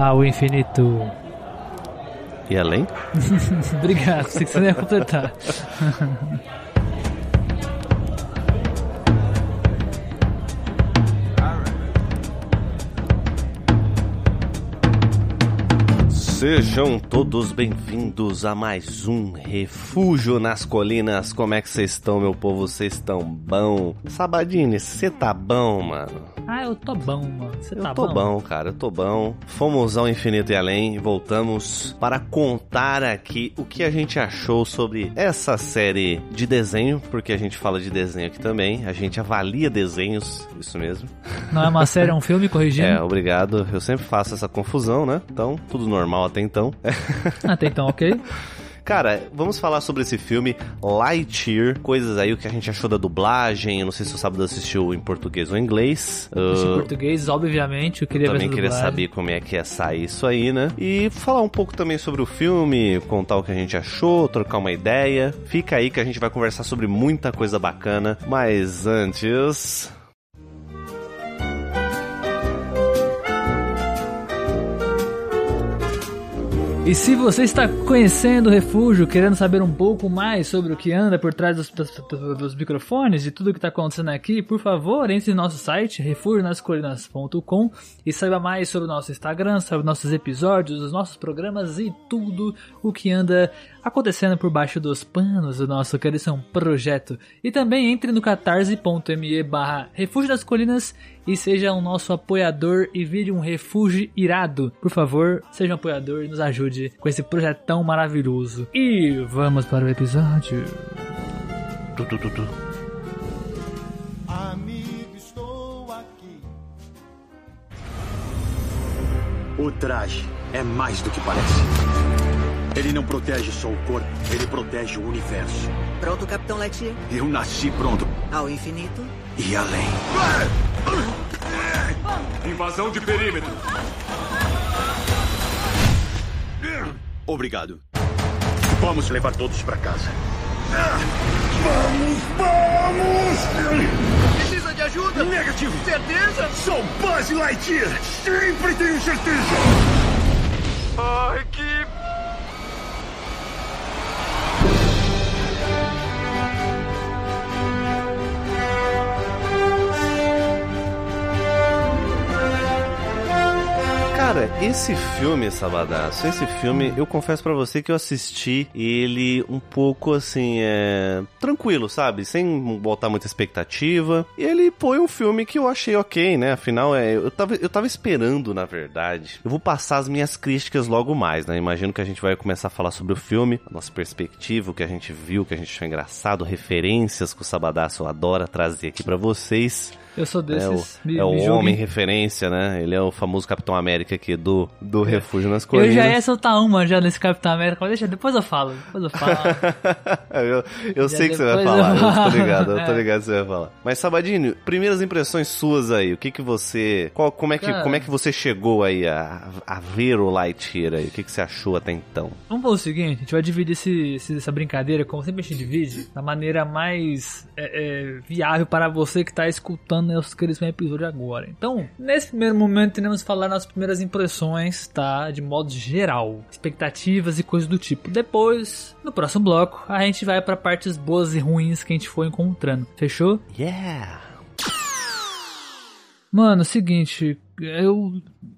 ao infinito. E além? Obrigado, sei que você não ia completar. Sejam todos bem-vindos a mais um Refúgio nas Colinas. Como é que vocês estão, meu povo? Vocês estão bom? Sabadini, você tá bom, mano? Ah, eu tô bom, mano. Você tá eu tô bom? cara, eu tô bom. Fomos ao infinito e além e voltamos para contar aqui o que a gente achou sobre essa série de desenho, porque a gente fala de desenho aqui também. A gente avalia desenhos, isso mesmo. Não é uma série, é um filme, corrigindo? É, obrigado. Eu sempre faço essa confusão, né? Então, tudo normal até então. até então, ok. Cara, vamos falar sobre esse filme Lightyear, coisas aí, o que a gente achou da dublagem. Eu não sei se o Sábado assistiu em português ou em inglês. Uh, em português, obviamente, eu queria eu também queria saber como é que ia sair isso aí, né? E falar um pouco também sobre o filme, contar o que a gente achou, trocar uma ideia. Fica aí que a gente vai conversar sobre muita coisa bacana. Mas antes. E se você está conhecendo o refúgio, querendo saber um pouco mais sobre o que anda por trás dos, dos, dos microfones e tudo o que está acontecendo aqui, por favor, entre no nosso site, refugionascolinas.com e saiba mais sobre o nosso Instagram, sobre nossos episódios, os nossos programas e tudo o que anda acontecendo por baixo dos panos do nosso querido projeto. E também entre no catarse.me barra Refúgio das Colinas e seja um nosso apoiador e vire um refúgio irado. Por favor, seja um apoiador e nos ajude com esse projetão maravilhoso. E vamos para o episódio. Tu, tu, tu, tu. Amigo, estou aqui. O traje é mais do que parece. Ele não protege só o corpo, ele protege o universo. Pronto, Capitão Lightyear? Eu nasci pronto. Ao infinito? E além. Invasão de perímetro. Obrigado. Vamos levar todos para casa. Vamos, vamos! Precisa de ajuda? Negativo. Certeza? Sou Buzz Lightyear. Sempre tenho certeza. Ai, que Cara, esse filme, Sabadaço, esse filme, eu confesso para você que eu assisti ele um pouco assim, é. tranquilo, sabe? Sem botar muita expectativa. E ele foi um filme que eu achei ok, né? Afinal, é, eu, tava, eu tava esperando, na verdade. Eu vou passar as minhas críticas logo mais, né? Imagino que a gente vai começar a falar sobre o filme, a nossa perspectiva, o que a gente viu, o que a gente achou engraçado, referências que o Sabadaço adora trazer aqui para vocês. Eu sou desses. É o, me, é o me homem referência, né? Ele é o famoso Capitão América aqui do, do Refúgio nas Colinas. Eu já ia soltar uma já nesse Capitão América, mas deixa, depois eu falo, depois eu falo. eu eu Já sei que você vai falar, eu eu, tô ligado, eu tô É. ligado que você vai falar. Mas Sabadinho, primeiras impressões suas aí, o que que você, qual, como é que, Cara. como é que você chegou aí a, a ver o Lightyear aí? O que que você achou até então? Vamos fazer o seguinte, a gente vai dividir esse, essa brincadeira, como sempre a gente divide, da maneira mais é, é, viável para você que está escutando esse querido episódio agora. Então, nesse primeiro momento, teremos que falar nas primeiras impressões, tá? De modo geral, expectativas e coisas do tipo. Depois, no próximo bloco, a gente vai para partes boas e ruins que a gente for encontrando. Fechou? Yeah! Mano, seguinte, eu.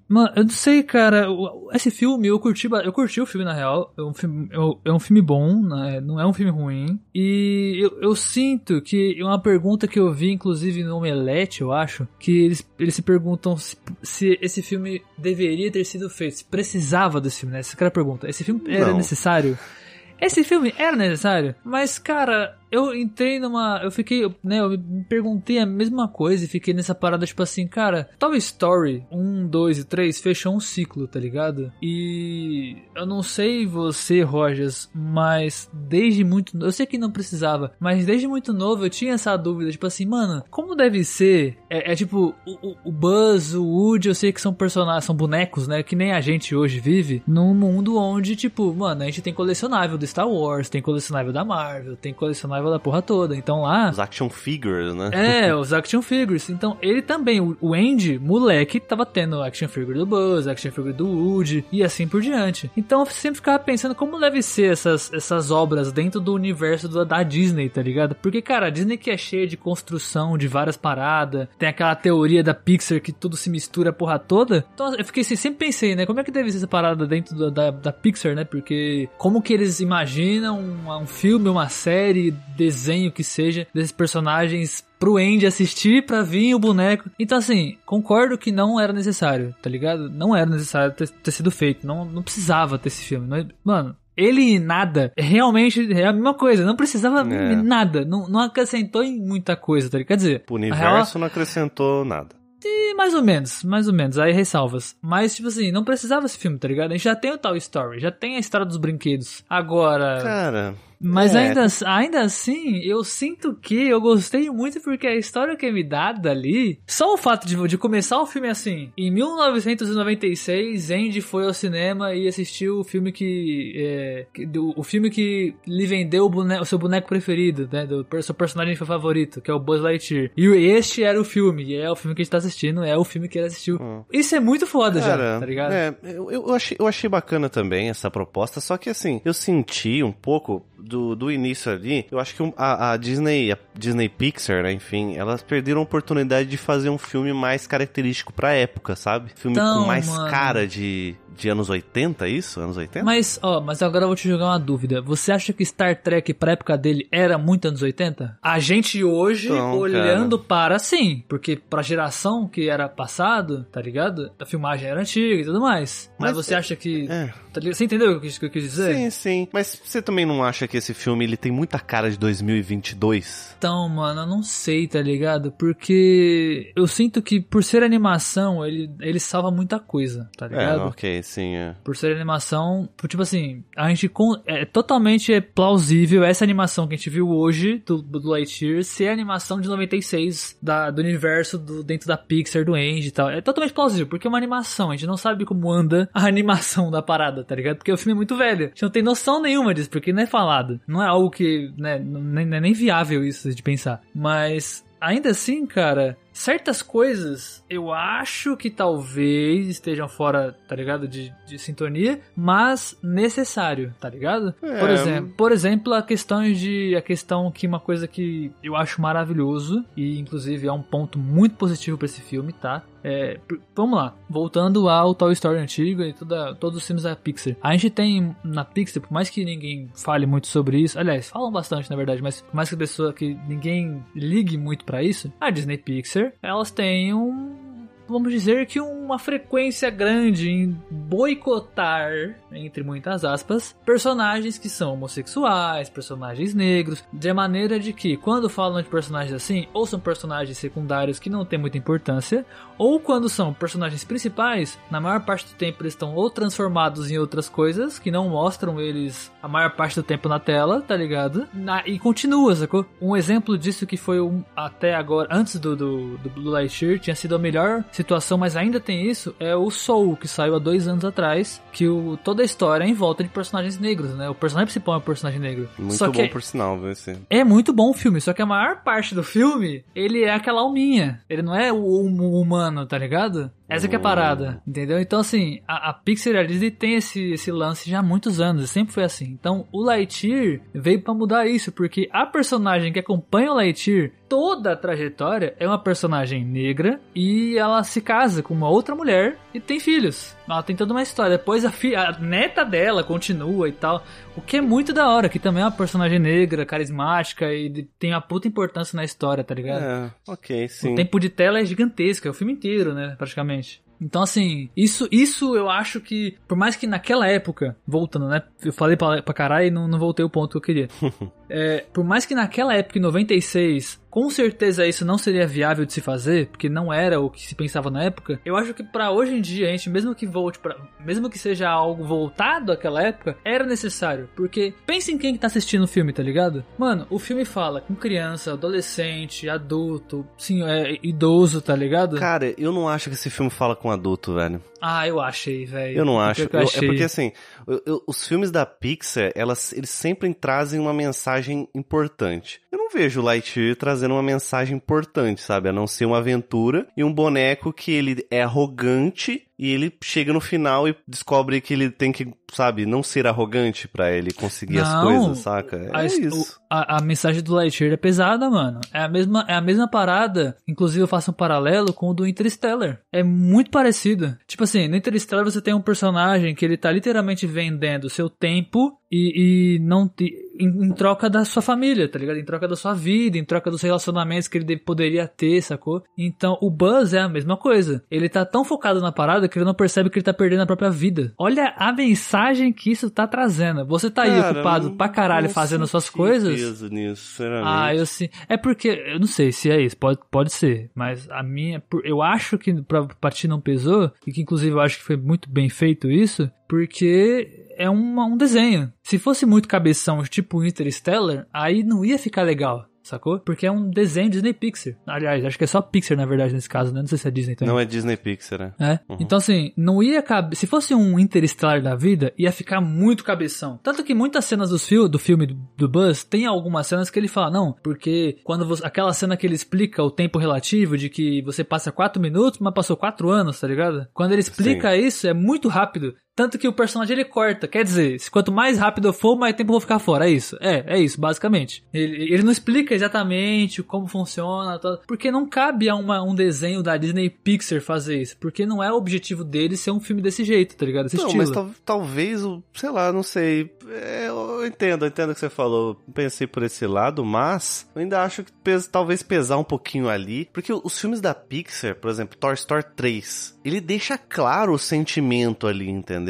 Mano, eu não sei, cara. Esse filme, eu curti, eu curti o filme, na real. É um filme, é um- é um filme bom, né? não é um filme ruim. E eu, eu sinto que é uma pergunta que eu vi, inclusive, no Omelete, eu acho, que eles, eles se perguntam se, se esse filme deveria ter sido feito, se precisava desse filme, né? Essa que era a pergunta. Esse filme era Não. necessário? Esse filme era necessário, mas cara, eu entrei numa. Eu fiquei, né? Eu me perguntei a mesma coisa e fiquei nessa parada, tipo assim, cara, Toy Story 1, 2 e 3 fechou um ciclo, tá ligado? E eu não sei você, Rogers, mas desde muito. Eu sei que não precisava, mas desde muito novo eu tinha essa dúvida, tipo assim, mano, como deve ser? É, é tipo, o, o- Buzz, o Woody, eu sei que são personagens, são bonecos, né? Que nem a gente hoje vive, num mundo onde, tipo, mano, a gente tem colecionável do Star Wars, tem colecionável da Marvel, tem colecionável da porra toda. Então lá. Os action figures, né? É, os action figures. Então, ele também, o Andy, moleque, tava tendo action figure do Buzz, action figure do Woody e assim por diante. Então, eu sempre ficava pensando como deve ser essas, essas obras dentro do universo da, da Disney, tá ligado? Porque, cara, a Disney que é cheia de construção de várias paradas, tem aquela teoria da Pixar que tudo se mistura a porra toda. Então, eu fiquei assim, sempre pensei, né? Como é que deve ser essa parada dentro da, da, da Pixar, né? Porque como que eles imaginam um, um filme, uma série, desenho que seja, desses personagens pro Andy assistir pra vir o boneco. Então, assim, concordo que não era necessário, tá ligado? Não era necessário ter, ter sido feito. Não, não precisava ter esse filme. Não- mano. Ele e nada, realmente é a mesma coisa, não precisava É. nada, não, não acrescentou em muita coisa, tá ligado? Quer dizer, O a real- universo não acrescentou nada. e mais ou menos, mais ou menos, aí ressalvas. Mas, tipo assim, não precisava esse filme, tá ligado? A gente já tem o Toy Story, já tem a história dos brinquedos. Agora, Cara. Mas é. ainda, ainda assim, eu sinto que eu gostei muito porque a história que é me dada ali, só o fato de, de começar o filme assim, em 1996, Andy foi ao cinema e assistiu o filme que, é, que- do- o filme que lhe vendeu o, bone- o seu boneco preferido, né, do seu personagem favorito, que é o Buzz Lightyear. E este era o filme, e é o filme que a gente tá assistindo, é o filme que ele assistiu. Isso é muito foda já, Cara, tá ligado? É, eu, eu, achei, eu achei bacana também essa proposta, só que assim, eu senti um pouco do, do início ali, eu acho que a, a Disney, a Disney Pixar, né, enfim, elas perderam a oportunidade de fazer um filme mais característico pra época, sabe? Filme Então, com mais mano. cara de, de anos 80, isso? Anos 80? Mas, ó, mas agora eu vou te jogar uma dúvida. Você acha que Star Trek, pra época dele, era muito anos 80? A gente hoje, Então, olhando para, sim, porque pra geração que era passado, tá ligado? A filmagem era antiga e tudo mais. Mas, Mas você é- acha que... é. tá ligado? Você entendeu o que, eu quis dizer? Sim, sim. Mas você também não acha que esse filme ele tem muita cara de 2022? Então, mano, eu não sei, tá ligado? Porque eu sinto que por ser animação, ele, ele salva muita coisa, tá É, ligado? ok, sim, é. por ser animação, tipo assim, a gente con- é totalmente plausível essa animação que a gente viu hoje do, do Lightyear ser a animação de 96 da, do universo do, dentro da Pixar, do Andy e tal. É totalmente plausível, porque é uma animação, a gente não sabe como anda a animação da parada, tá ligado? Porque o filme é muito velho. A gente não tem noção nenhuma disso, porque não é falado. Não é algo que, né, não é nem viável isso de pensar. Mas ainda assim, cara, certas coisas eu acho que talvez estejam fora, tá ligado? De, de sintonia, mas necessário, tá ligado? É. Por exemplo, por exemplo, a questão de a questão que uma coisa que eu acho maravilhoso e inclusive é um ponto muito positivo pra esse filme, tá? É, vamos lá, voltando ao Toy Story antigo e toda, todos os filmes da Pixar. A gente tem na Pixar, por mais que ninguém fale muito sobre isso, aliás, falam bastante na verdade, mas por mais que a pessoa que ninguém ligue muito pra isso, a Disney Pixar, elas têm um vamos dizer que uma frequência grande em boicotar, entre muitas aspas, personagens que são homossexuais, personagens negros, de maneira de que quando falam de personagens assim, ou são personagens secundários que não têm muita importância, ou quando são personagens principais, na maior parte do tempo eles estão ou transformados em outras coisas que não mostram eles a maior parte do tempo na tela, tá ligado? Na- e continua, sacou? Um exemplo disso que foi um, até agora, antes do, do, do Blue Lightyear, tinha sido a melhor situação, mas ainda tem isso, é o Soul, que saiu há dois anos atrás, que o, toda a história é em volta de personagens negros, né? O personagem principal é um personagem negro. Muito Só bom que por sinal, viu? Esse... é muito bom o filme, só que a maior parte do filme, ele é aquela alminha. Ele não é o, o humano, tá ligado? Essa que é a parada, entendeu? Então, assim, a, a Pixar e a Disney tem esse, esse lance já há muitos anos, e sempre foi assim. Então, o Lightyear veio pra mudar isso, porque a personagem que acompanha o Lightyear, toda a trajetória, é uma personagem negra, e ela se casa com uma outra mulher e tem filhos. Ela tem toda uma história. Depois a, fi- a neta dela continua e tal. O que é muito da hora, que também é uma personagem negra, carismática e tem uma puta importância na história, tá ligado? É, ok, sim. O tempo de tela é gigantesco, é o filme inteiro, né, praticamente. Então, assim, isso, isso eu acho que, por mais que naquela época, voltando, né, eu falei pra, pra caralho e não, não voltei o ponto que eu queria. É, por mais que naquela época, em 96, com certeza isso não seria viável de se fazer, porque não era o que se pensava na época. Eu acho que pra hoje em dia, a gente, mesmo que volte para, mesmo que seja algo voltado àquela época, era necessário, porque pensa em quem que tá assistindo o filme, tá ligado? Mano, o filme fala com criança, adolescente, adulto, sim, é, idoso, tá ligado? Cara, eu não acho que esse filme fala com adulto, velho. Ah, eu achei, velho. Eu não acho. eu Eu- é porque assim, os filmes da Pixar, elas, eles sempre trazem uma mensagem importante. Eu não vejo o Lightyear trazendo uma mensagem importante, sabe? A não ser uma aventura e um boneco que ele é arrogante e ele chega no final e descobre que ele tem que, sabe, não ser arrogante pra ele conseguir as Não, coisas, saca? É a, isso. a, a mensagem do Lightyear é pesada, mano. É a mesma, é a mesma parada. Inclusive, eu faço um paralelo com o do Interstellar. É muito parecida. Tipo assim, no Interstellar você tem um personagem que ele tá literalmente vendendo seu tempo e, e não te- em, em troca da sua família, tá ligado? Em troca da sua vida, em troca dos relacionamentos que ele de- poderia ter, sacou? Então, o Buzz é a mesma coisa. Ele tá tão focado na parada que ele não percebe que ele tá perdendo a própria vida. Olha a mensagem que isso tá trazendo. Você tá aí Cara, ocupado não- pra caralho fazendo suas coisas. nisso, sinceramente. Ah, eu sim. É porque, eu não sei se é isso, pode, pode ser, mas a minha, eu acho que pra, ti não pesou, e que inclusive eu acho que foi muito bem feito isso, porque é uma- um desenho. Se fosse muito cabeção, tipo Interstellar, aí não ia ficar legal. Sacou? Porque é um desenho Disney Pixar. Aliás, acho que é só Pixar na verdade nesse caso, né? Não sei se é Disney também. Não é Disney Pixar, né? É. Então, assim, não ia caber. Se fosse um Interestelar da vida, ia ficar muito cabeção. Tanto que muitas cenas dos fil do filme do, do Buzz, tem algumas cenas que ele fala, não, porque quando você. Aquela cena que ele explica o tempo relativo de que você passa 4 minutos, mas passou 4 anos, tá ligado? Quando ele explica isso, é muito rápido. Tanto que o personagem ele corta. Quer dizer, se quanto mais rápido eu for, mais tempo eu vou ficar fora. É isso. É, é isso, basicamente. Ele, ele não explica exatamente como funciona, porque não cabe a uma, um desenho da Disney Pixar fazer isso. Porque não é o objetivo dele ser um filme desse jeito, tá ligado? Desse Não, estilo. mas tal- talvez, o- sei lá, não sei. É, eu entendo, eu entendo o que você falou. Pensei por esse lado, mas eu ainda acho que pes- talvez pesar um pouquinho ali. Porque os filmes da Pixar, por exemplo, Toy Story 3, ele deixa claro o sentimento ali, entendeu?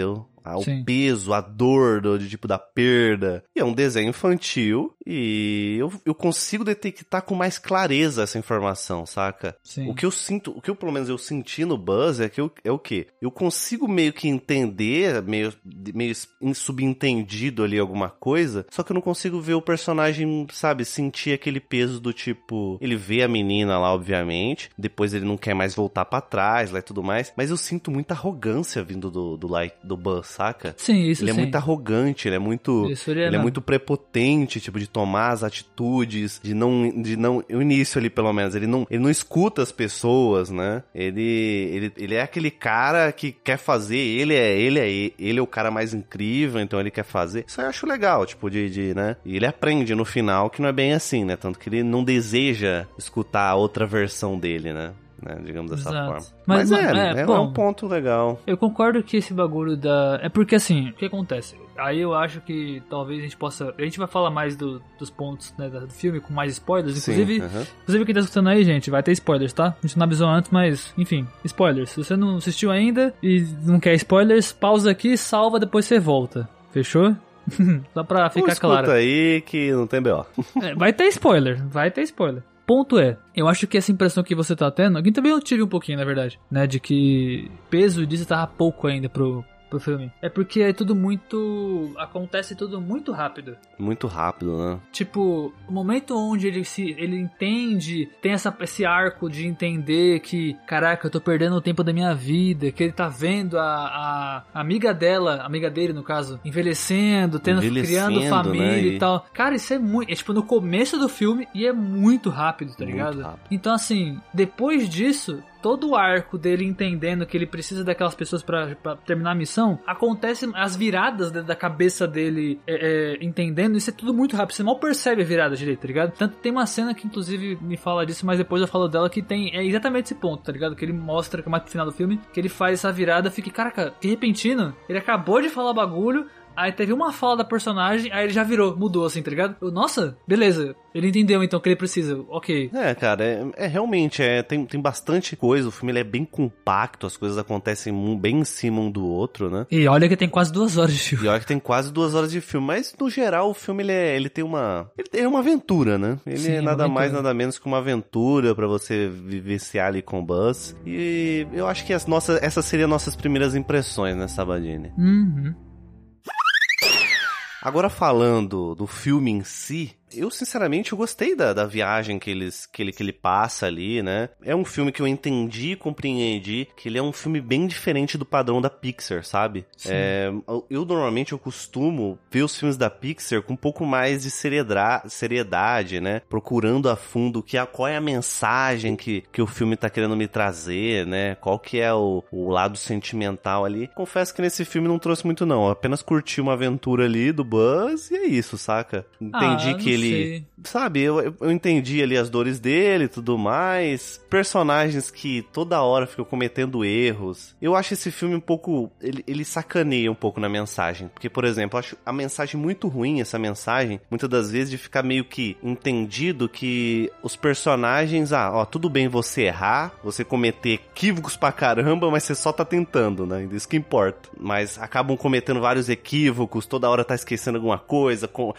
Ah, o Sim. peso, a dor do de, tipo da perda. E é um desenho infantil e eu, eu consigo detectar com mais clareza essa informação, saca? Sim. O que eu sinto, o que eu, pelo menos eu senti no Buzz é que eu, é o quê? Eu consigo meio que entender, meio, meio subentendido ali alguma coisa, só que eu não consigo ver o personagem, sabe, sentir aquele peso do tipo, ele vê a menina lá, obviamente, depois ele não quer mais voltar pra trás lá e tudo mais, mas eu sinto muita arrogância vindo do, do, like, do Buzz, saca? Sim, isso ele é sim. muito arrogante, ele é muito. Ele é ele é mesmo. muito prepotente, tipo, de tomar as atitudes, de não. De não o início ali, pelo menos, ele não, ele não escuta as pessoas, né? Ele, ele, ele é aquele cara que quer fazer, ele é, ele é ele é o cara mais incrível, então ele quer fazer. Isso eu acho legal, tipo, de, de né? E ele aprende no final que não é bem assim, né? Tanto que ele não deseja escutar a outra versão dele, né? Né, digamos dessa Exato. forma. Mas, Mas, é, é, é, é bom. um ponto legal. Eu concordo que esse bagulho da. É porque assim, o que acontece? Aí eu acho que talvez a gente possa. A gente vai falar mais do- dos pontos né, do filme com mais spoilers. Inclusive, Sim, aham. inclusive quem tá escutando aí, gente, vai ter spoilers, tá? A gente não avisou antes, mas enfim, spoilers. Se você não assistiu ainda e não quer spoilers, pausa aqui, salva, depois você volta. Fechou? Só pra Ou ficar claro. aí que não tem B.O. É, vai ter spoiler, vai ter spoiler. Ponto é, eu acho que essa impressão que você tá tendo, aqui também eu tive um pouquinho, na verdade, né, de que peso disso tava pouco ainda pro, pro filme. É porque é tudo muito. acontece tudo muito rápido. Muito rápido, né? Tipo, o momento onde ele se ele entende, tem essa, esse arco de entender que, caraca, eu tô perdendo o tempo da minha vida, que ele tá vendo a, a amiga dela, amiga dele no caso, envelhecendo, tendo, criando Envelhecendo, família né, e e- tal. Cara, isso é muito. É tipo no começo do filme e é muito rápido, tá Muito ligado? rápido. Então, assim, depois disso. Todo o arco dele entendendo que ele precisa daquelas pessoas pra terminar a missão, acontece as viradas da cabeça dele é, é, entendendo, isso é tudo muito rápido. Você mal percebe a virada direito, tá ligado? Tanto tem uma cena que inclusive me fala disso, mas depois eu falo dela que tem é exatamente esse ponto, tá ligado? Que ele mostra que mais pro final do filme, que ele faz essa virada, fica, caraca, que repentino. Ele acabou de falar bagulho, Aí teve uma fala da personagem, aí ele já virou, mudou assim, tá ligado? Eu, Nossa, beleza. Ele entendeu então o que ele precisa. Ok. É, cara, é, é realmente, é, tem, tem bastante coisa, o filme é bem compacto, as coisas acontecem bem em cima um do outro, né? E olha que tem quase duas horas de filme. E olha que tem quase duas horas de filme, mas no geral o filme ele, é, ele tem uma. Ele é uma aventura, né? Ele Sim, é nada mais, nada menos que uma aventura pra você vivenciar ali com o Buzz. E eu acho que as nossas, essas seriam nossas primeiras impressões, né, Sabadini? Uhum. Agora falando do filme em si, Eu, sinceramente, eu gostei da, da viagem que, eles, que, ele, que ele passa ali, né? É um filme que eu entendi e compreendi que ele é um filme bem diferente do padrão da Pixar, sabe? É, eu, normalmente, eu costumo ver os filmes da Pixar com um pouco mais de seriedade, seriedade né? Procurando a fundo que a, qual é a mensagem que, que o filme tá querendo me trazer, né? Qual que é o, o lado sentimental ali. Confesso que nesse filme não trouxe muito, não. Eu apenas curti uma aventura ali do Buzz e é isso, saca? Entendi Ah, que não ele. sei. Sabe, eu, eu- entendi ali as dores dele e tudo mais. Personagens que toda hora ficam cometendo erros. Eu acho esse filme um pouco. Ele, ele sacaneia um pouco na mensagem. Porque, por exemplo, eu acho a mensagem muito ruim, essa mensagem, muitas das vezes, de ficar meio que entendido que os personagens, ah, ó, tudo bem você errar, você cometer equívocos pra caramba, mas você só tá tentando, né? Isso que importa. Mas acabam cometendo vários equívocos, toda hora tá esquecendo alguma coisa, com,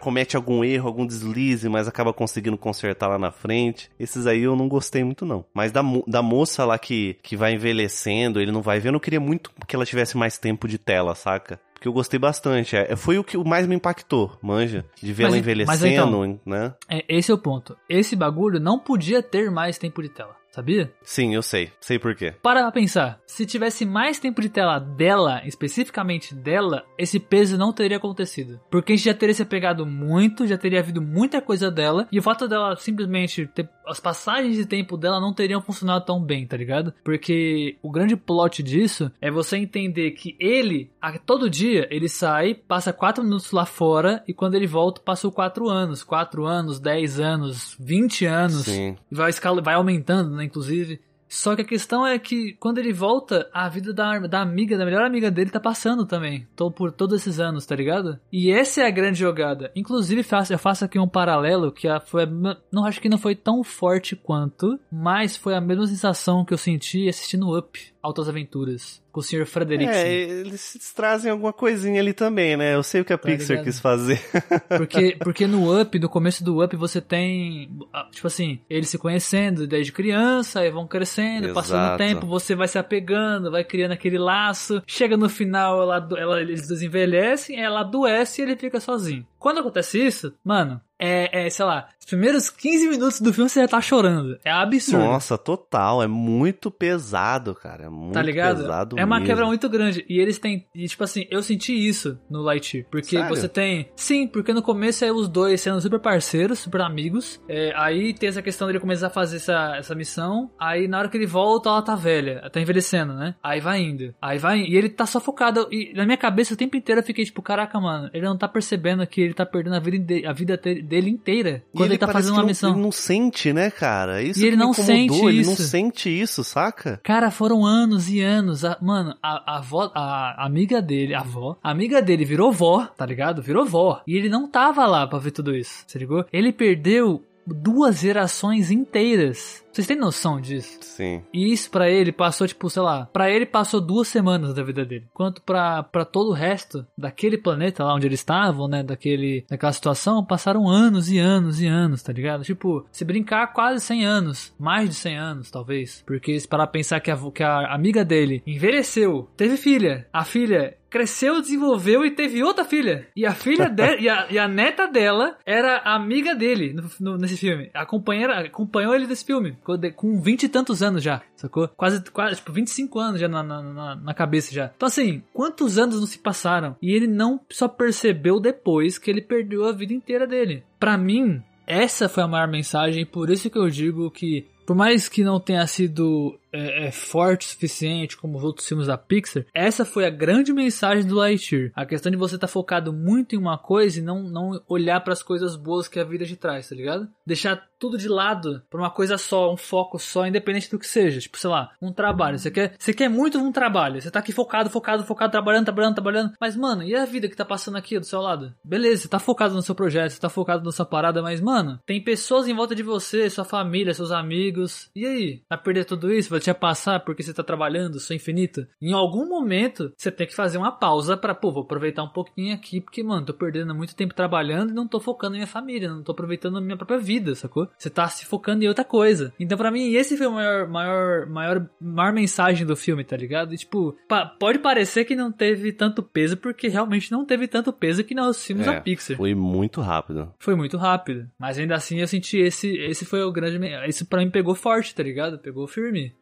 comete algum erro, algum deslize, mas acaba conseguindo consertar lá na frente. Esses aí eu não gostei muito, não. Mas da, mo- da moça lá que, que vai envelhecendo, ele não vai ver, eu não queria muito que ela tivesse mais tempo de tela, saca? Porque eu gostei bastante. É, foi o que mais me impactou, manja. De ver ela e- mas envelhecendo, então- né? É, esse é o ponto. Esse bagulho não podia ter mais tempo de tela, sabia? Sim, eu sei. Sei por quê. Para pra pensar, se tivesse mais tempo de tela dela, especificamente dela, esse peso não teria acontecido. Porque a gente já teria se apegado muito, já teria havido muita coisa dela, e o fato dela simplesmente ter. As passagens de tempo dela não teriam funcionado tão bem, tá ligado? Porque o grande plot disso é você entender que ele, a todo dia, ele sai, passa 4 minutos lá fora, e quando ele volta, passou 4 anos. 4 anos, 10 anos, 20 anos. Sim. E vai, escala, vai aumentando, né, inclusive. Só que a questão é que quando ele volta, a vida da, da amiga, da melhor amiga dele tá passando também. Tô por todos esses anos, tá ligado? E essa é a grande jogada. Inclusive, faço, eu faço aqui um paralelo que a, foi, não acho que não foi tão forte quanto, mas foi a mesma sensação que eu senti assistindo Up, Altas Aventuras, com o Sr. Frederiksen. É, eles trazem alguma coisinha ali também, né? Eu sei o que a Tá Pixar ligado? quis fazer. Porque, porque no Up, no começo do Up, você tem, ah, tipo assim, eles se conhecendo desde criança, aí vão crescendo, passando o Exato. tempo, você vai se apegando, vai criando aquele laço. Chega no final, ela, ela, eles desenvelhecem, ela adoece e ele fica sozinho. Quando acontece isso, mano, é, é, sei lá, os primeiros 15 minutos do filme você já tá chorando. É absurdo. Nossa, total. É muito pesado, cara. É muito Tá ligado? pesado É uma mesmo. quebra muito grande. E eles têm. E tipo assim, eu senti isso no Lightyear. Porque Sério? você tem. Sim, porque no começo é os dois sendo super parceiros, super amigos. É, aí tem essa questão dele começar a fazer essa, essa missão. Aí na hora que ele volta, ela tá velha. Tá envelhecendo, né? Aí vai indo. Aí vai. E ele tá só focado. E na minha cabeça o tempo inteiro eu fiquei tipo, caraca, mano, ele não tá percebendo que ele tá perdendo a vida, a vida dele inteira. Quando ele, tá parece fazendo uma não- missão. Ele não sente, né, cara? Isso E ele não incomodou, sente Ele não isso. sente isso, saca? Cara, foram anos e anos. A- mano, a, a avó, a amiga dele, a avó, a amiga dele virou vó, tá ligado? Virou vó. E ele não tava lá pra ver tudo isso, você ligou? Ele perdeu duas gerações inteiras. Vocês têm noção disso? Sim. E isso pra ele passou, tipo, sei lá, pra ele passou duas semanas da vida dele. Quanto pra, pra todo o resto daquele planeta lá onde eles estavam, né, daquele, daquela situação, passaram anos e anos e anos, tá ligado? Tipo, se brincar, quase 100 anos. Mais de 100 anos, talvez. Porque se parar pra pensar que a, que a amiga dele envelheceu, teve filha. A filha cresceu, desenvolveu e teve outra filha. E a filha de, e, a, e a neta dela era amiga dele no- no- nesse filme. A companheira acompanhou ele nesse filme. Com 20 e tantos anos já, sacou? Quase, quase tipo, 25 anos já na, na, na, cabeça já. Então assim, quantos anos não se passaram? E ele não só percebeu depois que ele perdeu a vida inteira dele. Pra mim, essa foi a maior mensagem, por isso que eu digo que, por mais que não tenha sido é, é, forte o suficiente como os outros filmes da Pixar, essa foi a grande mensagem do Lightyear. A questão de você estar focado muito em uma coisa e não, não olhar para as coisas boas que a vida te traz, tá ligado? Deixar tudo de lado pra uma coisa só, um foco só, independente do que seja. Tipo, sei lá, um trabalho. Você quer, você quer muito um trabalho. Você tá aqui focado, focado, focado, trabalhando, trabalhando, trabalhando. Mas, mano, e a vida que tá passando aqui do seu lado? Beleza, você tá focado no seu projeto, você tá focado na sua parada, mas, mano, tem pessoas em volta de você, sua família, seus amigos. E aí? Vai perder tudo isso? Vai te passar porque você tá trabalhando, sou infinito. Em algum momento, você tem que fazer uma pausa pra, pô, vou aproveitar um pouquinho aqui, porque, mano, tô perdendo muito tempo trabalhando e não tô focando em minha família, não tô aproveitando a minha própria vida, sacou? Você tá se focando em outra coisa. Então, pra mim, esse foi o maior, maior, maior, maior mensagem do filme, tá ligado? E, tipo, pa- pode parecer que não teve tanto peso, porque realmente não teve tanto peso que nos filmes É, da Pixar. Foi muito rápido. Foi muito rápido. Mas ainda assim eu senti esse. Esse foi o grande. Isso pra mim pegou forte, tá ligado? Pegou firme.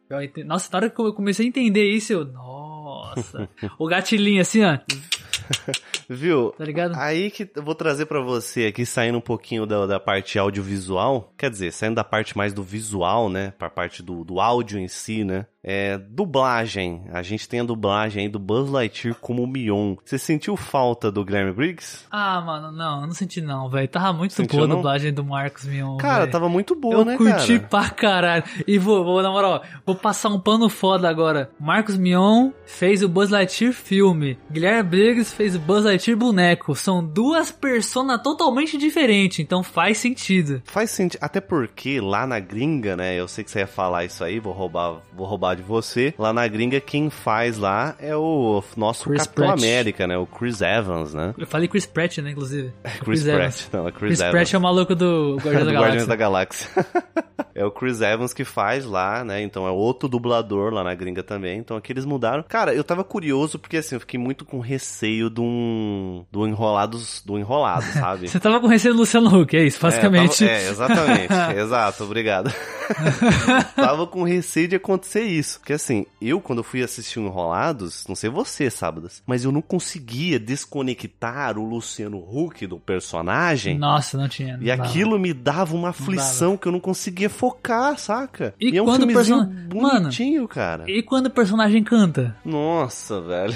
Nossa, na hora que eu comecei a entender isso, eu. Nossa. o gatilhinho assim, ó. Viu? Tá ligado? Aí que eu vou trazer pra você aqui, saindo um pouquinho da, da parte audiovisual. Quer dizer, saindo da parte mais do visual, né? Pra parte do, do áudio em si, né? É, dublagem. A gente tem a dublagem aí do Buzz Lightyear como o Mion. Você sentiu falta do Guilherme Briggs? Ah, mano, não, eu não senti não, velho. Tava muito Sentiu, boa a não? dublagem do Marcos Mion. Cara, véi. tava muito boa, Eu né, curti cara? pra caralho. E vou, vou, na moral, vou passar um pano foda agora. Marcos Mion fez o Buzz Lightyear filme. Guilherme Briggs fez o Buzz Lightyear boneco. São duas personas totalmente diferentes, então faz sentido. Faz sentido, até porque lá na gringa, né? Eu sei que você ia falar isso aí, vou roubar, vou roubar de você. Lá na gringa, quem faz lá é o nosso Chris Capitão Pratt. América, né? O Chris Evans, né? Eu falei Chris Pratt, né, inclusive. Chris, Pratt, não, é Chris, Chris Evans. Pratt é o maluco do Guardiões da Guardiões Galáxia. da Galáxia. é o Chris Evans que faz lá, né? Então é outro dublador lá na gringa também. Então aqui eles mudaram. Cara, eu tava curioso porque assim, eu fiquei muito com receio de um. do enrolados. do enrolado, sabe? Você tava com receio do Luciano Huck, é isso, basicamente. É, tava- é, exatamente. Exato, obrigado. tava com receio de acontecer isso. Porque assim, eu quando fui assistir o Enrolados, não sei você, sábados, mas eu não conseguia desconectar o Luciano Huck do personagem. Nossa, não tinha. não E dava. aquilo me dava uma aflição que eu não conseguia focar, saca? E é um quando o filmezinho person- Mano, bonitinho, cara. E quando o personagem canta? Nossa, velho.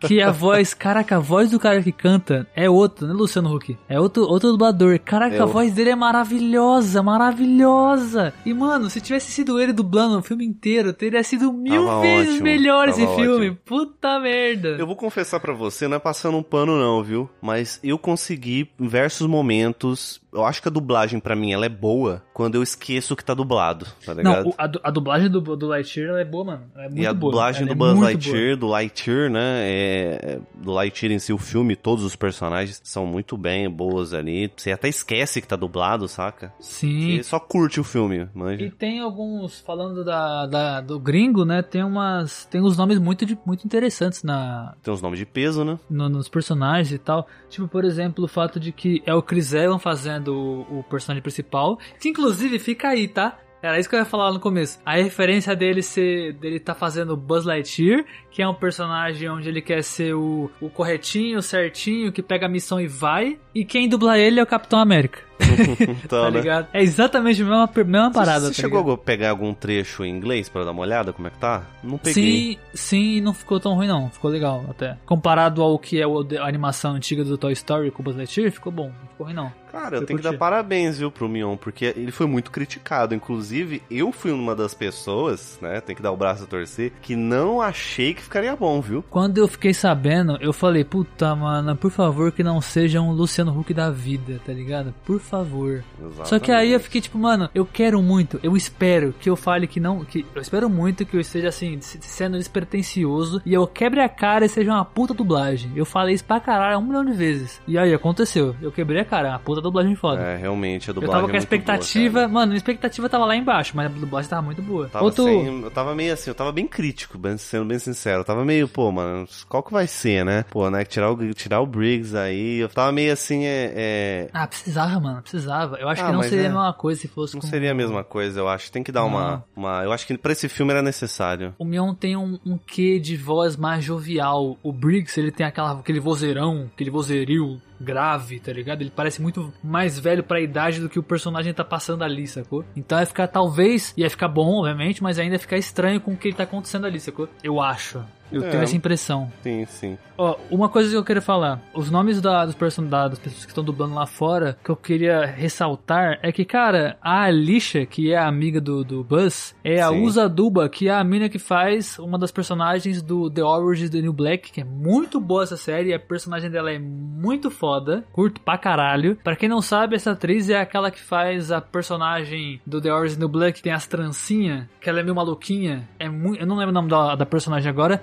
Que a voz, caraca, a voz do cara que canta é outro, né, Luciano Huck? É outro, outro dublador. Caraca, É a voz dele é maravilhosa, maravilhosa. E, mano, se tivesse sido ele dublando o filme inteiro, teria sido mil Tava vezes ótimo, melhor esse filme. ótimo. Puta merda. Eu vou confessar pra você, não é passando um pano não, viu? Mas eu consegui, em diversos momentos, eu acho que a dublagem pra mim ela é boa quando eu esqueço que tá dublado, tá ligado? Não, a, a dublagem do, do Lightyear ela é boa, mano. Ela é muito e a boa. dublagem do é Buzz Lightyear, do Lightyear, né? É, do Lightyear em si, o filme, todos os personagens são muito bem, boas ali. Você até esquece que tá dublado, saca? boa. Sim. E só curte o filme, E manja. tem alguns, falando da, da- do gringo, né? Tem umas. Tem uns nomes muito, de- muito interessantes na, Tem uns nomes de peso, né? no- nos personagens e tal. Tipo, por exemplo, o fato de que é o Chris Evans fazendo o, o personagem principal. Que inclusive fica aí, tá? Era isso que eu ia falar no começo. A referência dele ser. dele tá fazendo Buzz Lightyear, que é um personagem onde ele quer ser o, o corretinho, certinho, que pega a missão e vai. E quem dubla ele é o Capitão América. Então, tá né? ligado? É exatamente a mesma, mesma parada. Você tá chegou ligado? a pegar algum trecho em inglês pra dar uma olhada? Como é que tá? Não peguei. Sim, sim, não ficou tão ruim não. Ficou legal até. Comparado ao que é a animação antiga do Toy Story com o Buzz Lightyear, ficou bom. Não ficou ruim não. Cara, eu Eu tenho que curti. dar parabéns, viu, pro Mion, porque ele foi muito criticado. Inclusive, eu fui uma das pessoas, né, tem que dar o braço a torcer, que não achei que ficaria bom, viu? Quando eu fiquei sabendo, eu falei, puta, mano, por favor que não seja um Luciano Huck da vida, tá ligado? Por favor. Só que aí eu fiquei tipo, mano, eu quero muito, eu espero que eu fale que não, que eu espero muito que eu esteja assim, se- sendo despretensioso e eu quebre a cara e seja uma puta dublagem. Eu falei isso pra caralho um milhão de vezes. E aí aconteceu, eu quebrei a cara, uma puta dublagem foda. É, realmente, a Eu dublagem tava é com a boa, expectativa, cara. mano, a expectativa tava lá embaixo, mas a dublagem tava muito boa. Tava Outro, sem- eu tava meio assim, eu tava bem crítico, sendo bem sincero. Eu tava meio, pô, mano, qual que vai ser, né? Pô, né, tirar o, tirar o Briggs aí. Eu tava meio assim, é. é- Ah, precisava, mano, precisava. Eu acho Ah, que não seria é. a mesma coisa se fosse Não com... seria a mesma coisa, eu acho. Tem que dar uma, uma. Eu acho que pra esse filme era necessário. O Mion tem um, um quê de voz mais jovial. O Briggs, ele tem aquela, aquele vozeirão, aquele vozeiril grave, tá ligado? Ele parece muito mais velho pra idade do que o personagem tá passando ali, sacou? Então ia ficar, talvez, ia ficar bom, obviamente, mas ainda ia ficar estranho com o que tá acontecendo ali, sacou? Eu acho. Eu É. tenho essa impressão. Sim, sim. Ó, uma coisa que eu queria falar. Os nomes da, dos personagens, das pessoas que estão dublando lá fora, que eu queria ressaltar é que, cara, a Alicia, que é a amiga do, do Buzz, é a Sim. Usa Duba, que é a mina que faz uma das personagens do The Orange is the New Black, que é muito boa essa série, a personagem dela é muito foda, curto pra caralho. Pra quem não sabe, essa atriz é aquela que faz a personagem do The Orange is the New Black, que tem as trancinhas, que ela é meio maluquinha. É muito, eu não lembro o nome da, da personagem agora,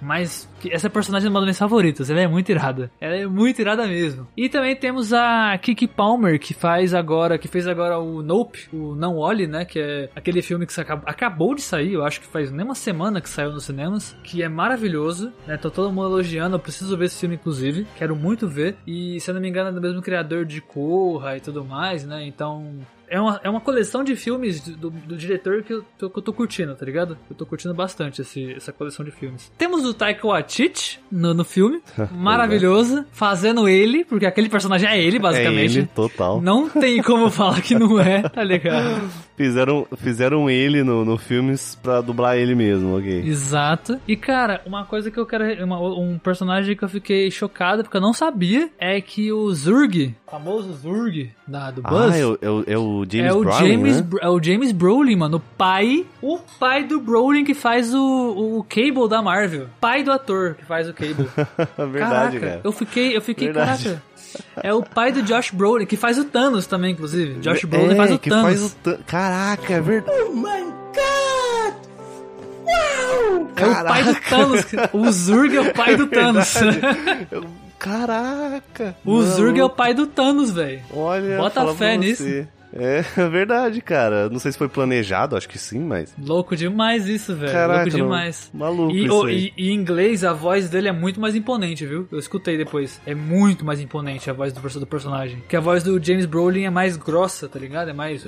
mas essa personagem é uma das minhas favoritas, ela é muito irada. Ela é muito irada mesmo. E também temos a Kiki Palmer, que faz agora, que fez agora o Nope, o Não Olhe, né? Que é aquele filme que acab- acabou de sair, eu acho que faz nem uma semana que saiu nos cinemas, que é maravilhoso, né? Tô todo mundo elogiando, eu preciso ver esse filme, inclusive. Quero muito ver. E se eu não me engano, é do mesmo criador de Corra e tudo mais, né? Então. É uma, é uma coleção de filmes do, do- do diretor que eu, tô, que eu tô curtindo, tá ligado? Eu tô curtindo bastante esse- essa coleção de filmes. Temos o Taika Waititi no, no filme, maravilhoso, fazendo ele, porque aquele personagem é ele, basicamente. É ele, total. Não tem como falar que não é, tá ligado? Fizeram, fizeram ele no, no filmes pra dublar ele mesmo, ok. Exato. E cara, uma coisa que eu quero. uma- um personagem que eu fiquei chocado, porque eu não sabia, é que o Zurg, famoso Zurg da, do Buzz. Ah, é o, é o, é o James é o Brolin, James, né? É o James Brolin, mano. O pai. O pai do Brolin que faz o, o Cable da Marvel. Pai do ator que faz o Cable. Verdade, caraca, cara. Eu fiquei, eu fiquei, Verdade. caraca. É o pai do Josh Brolin, que faz o Thanos também, inclusive. Josh Brolin é, faz o que Thanos. faz o Than- Caraca, é verdade. É o pai do Thanos. O Zurg é o pai do Thanos. Caraca. o Mano, Zurg é o pai do Thanos, velho. Olha, Bota fé nisso. você. É verdade, cara. Não sei se foi planejado, acho que sim, mas. Louco demais isso, velho. Caraca, Louco não. demais. Maluco E, isso o- aí. e- e em inglês a voz dele é muito mais imponente, viu? Eu escutei depois. É muito mais imponente a voz do, do personagem. Porque a voz do James Brolin é mais grossa, tá ligado? É mais.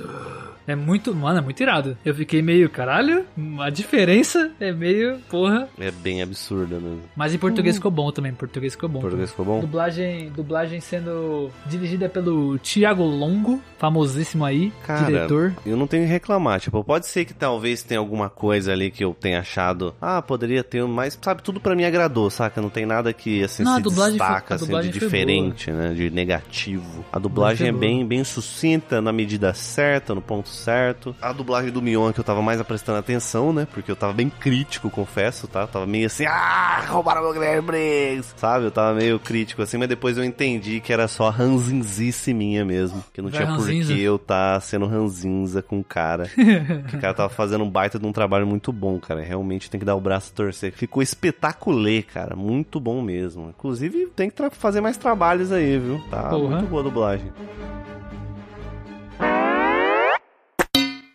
É muito. Mano, é muito irado. Eu fiquei meio, caralho, a diferença é meio. Porra. É bem absurda mesmo. Mas em português ficou bom também. Em português ficou bom. Português ficou bom? Dublagem, dublagem sendo dirigida pelo Thiago Longo, famosíssimo aí, Cara, diretor. eu não tenho que reclamar. Tipo, pode ser que talvez tenha alguma coisa ali que eu tenha achado. Ah, poderia ter, mas sabe, tudo pra mim agradou, saca? Não tem nada que assim Não, se foi- destaca assim, dublagem de foi diferente, né? De negativo. A dublagem é foi bem, bem sucinta, na medida certa, no ponto certo. A dublagem do Mion que eu tava mais prestando atenção, né? Porque eu tava bem crítico, confesso, tá? Eu tava meio assim, ah, roubaram meu Guilherme Briggs, sabe? Eu tava meio crítico assim, mas depois eu entendi que era só ranzinzice minha mesmo. Que não Vai tinha por que eu tá sendo ranzinza com o cara. que o cara tava fazendo um baita de um trabalho muito bom, cara. Realmente tem que dar o braço a torcer. Ficou espetacular, cara. Muito bom mesmo. Inclusive, tem que fazer mais trabalhos aí, viu? Tá Porra. muito boa a dublagem.